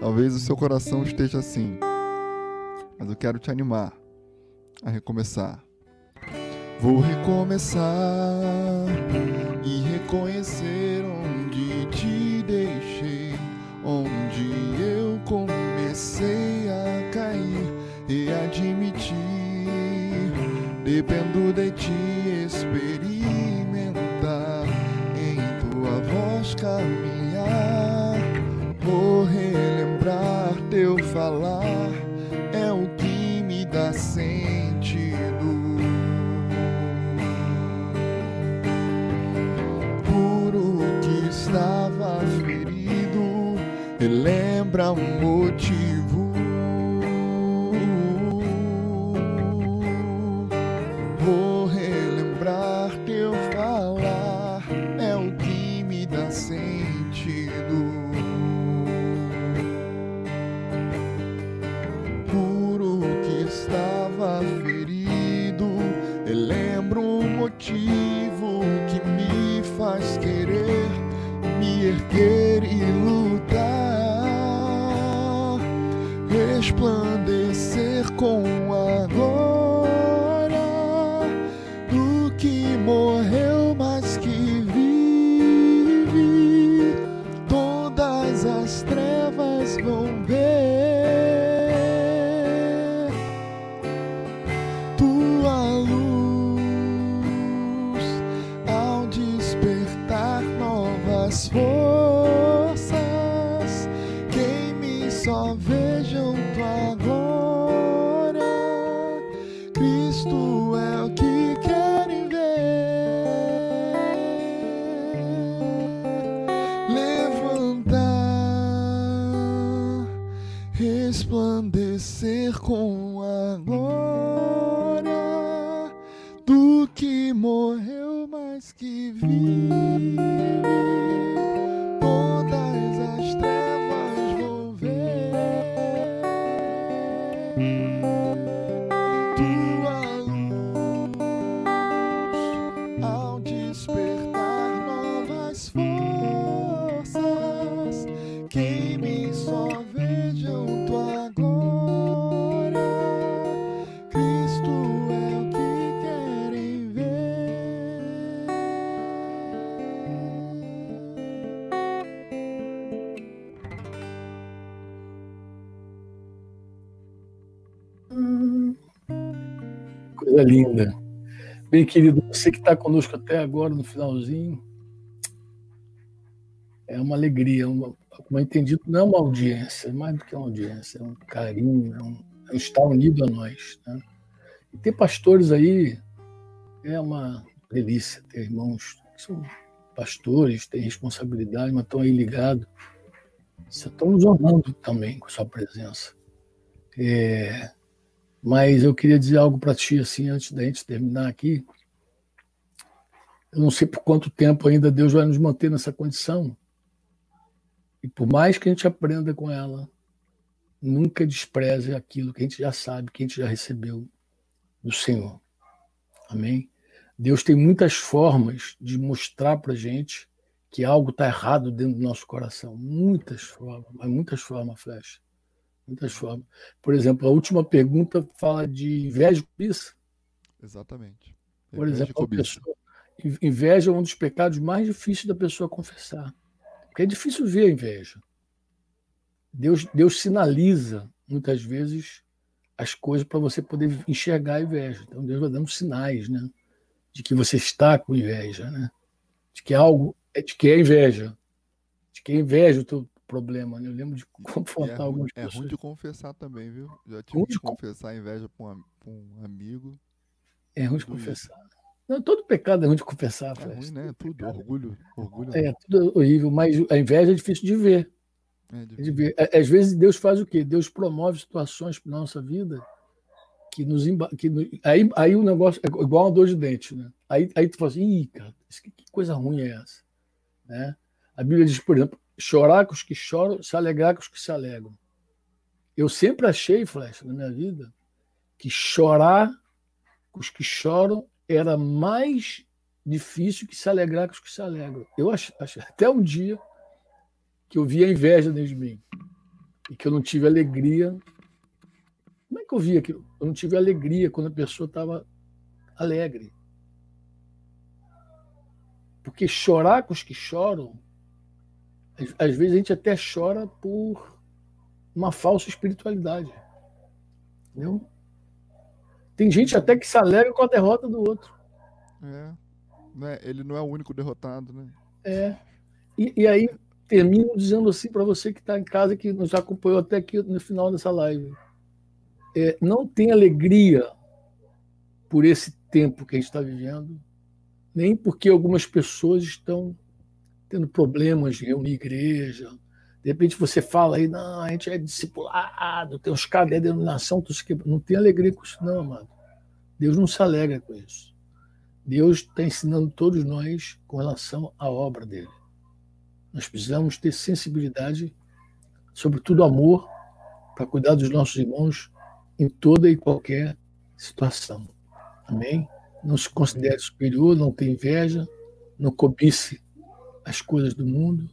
Talvez o seu coração esteja assim, mas eu quero te animar a recomeçar. Vou recomeçar e reconhecer Dependo de ti experimentar, em tua voz caminhar. Vou relembrar teu falar, é o que me dá sentido. estava ferido, lembra um motivo. Coisa linda. Bem, querido, você que está conosco até agora no finalzinho, é uma alegria, uma, como eu entendi, não é uma audiência, é mais do que uma audiência, é um carinho, é um, é um estar unido a nós. Né? E ter pastores aí é uma delícia, ter irmãos que são pastores, têm responsabilidade, mas estão aí ligados. Estão nos honrando também com a sua presença. É, mas eu queria dizer algo para ti, assim, antes da gente terminar aqui. Eu não sei por quanto tempo ainda Deus vai nos manter nessa condição. E por mais que a gente aprenda com ela, nunca despreze aquilo que a gente já sabe, que a gente já recebeu do Senhor. Amém? Deus tem muitas formas de mostrar para gente que algo está errado dentro do nosso coração. Muitas formas, mas muitas formas, Flash. Muitas formas. Por exemplo, a última pergunta fala de inveja e cobiça. Exatamente. Por exemplo, pessoa, inveja é um dos pecados mais difíceis da pessoa confessar. Porque é difícil ver a inveja. Deus, Deus sinaliza, muitas vezes, as coisas para você poder enxergar a inveja. Então, Deus vai dando sinais né, de que você está com inveja, né? de que algo é de que é inveja. De que é inveja problema. Né? Eu lembro de [laughs] confrontar é, algumas é pessoas. É ruim de confessar também, viu? Já tive que confessar inveja para um, um, amigo. É ruim de confessar. Não, todo pecado é ruim de confessar. É ruim, né? Tudo, orgulho, orgulho. É, tudo horrível, mas a inveja é difícil de ver. É, de ver. Às vezes Deus faz o quê? Deus promove situações para nossa vida que nos que aí, aí o negócio é igual uma dor de dente, né? Aí, aí tu fala assim, Ih, cara, que, que coisa ruim é essa? Né? A Bíblia diz, por exemplo, chorar com os que choram, se alegrar com os que se alegram. Eu sempre achei, Flecha, na minha vida, que chorar com os que choram era mais difícil que se alegrar com os que se alegram. Eu achei, achei até um dia que eu vi a inveja dentro de mim e que eu não tive alegria. Como é que eu vi aquilo? Eu não tive alegria quando a pessoa estava alegre. Porque chorar com os que choram, às vezes a gente até chora por uma falsa espiritualidade. Entendeu? Tem gente até que se alegra com a derrota do outro. É. Né? Ele não é o único derrotado, né? É. E, e aí termino dizendo assim para você que está em casa, que nos acompanhou até aqui no final dessa live. É, não tem alegria por esse tempo que a gente está vivendo, nem porque algumas pessoas estão tendo problemas de reunir igreja. De repente você fala aí, não, a gente é discipulado, tem uns caras da denominação, não tem alegria com isso, não, amado. Deus não se alegra com isso. Deus está ensinando todos nós com relação à obra dele. Nós precisamos ter sensibilidade, sobretudo amor, para cuidar dos nossos irmãos em toda e qualquer situação. Amém? não se considere superior, não tenha inveja, não cobice as coisas do mundo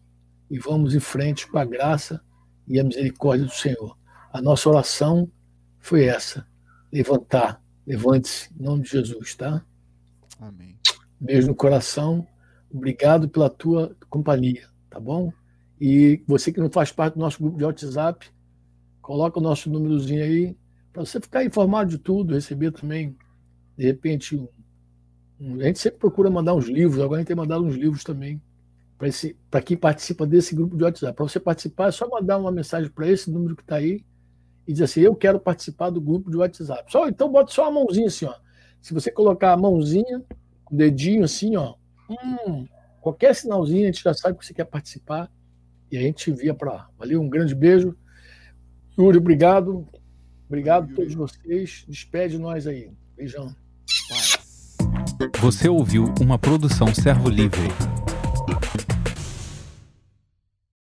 e vamos em frente com a graça e a misericórdia do Senhor. A nossa oração foi essa: levantar, levante-se, em nome de Jesus, tá? Amém. Beijo no coração, obrigado pela tua companhia, tá bom? E você que não faz parte do nosso grupo de WhatsApp, coloca o nosso númerozinho aí, para você ficar informado de tudo, receber também, de repente, um a gente sempre procura mandar uns livros, agora a gente tem mandado uns livros também para quem participa desse grupo de WhatsApp. Para você participar, é só mandar uma mensagem para esse número que está aí e dizer assim: Eu quero participar do grupo de WhatsApp. Só, então, bota só a mãozinha assim, ó. Se você colocar a mãozinha, o dedinho assim, ó, hum, qualquer sinalzinho, a gente já sabe que você quer participar e a gente envia para lá. Valeu, um grande beijo. Yuri, obrigado. Obrigado a todos vocês. Despede nós aí. Beijão. Você ouviu uma produção Servo Livre.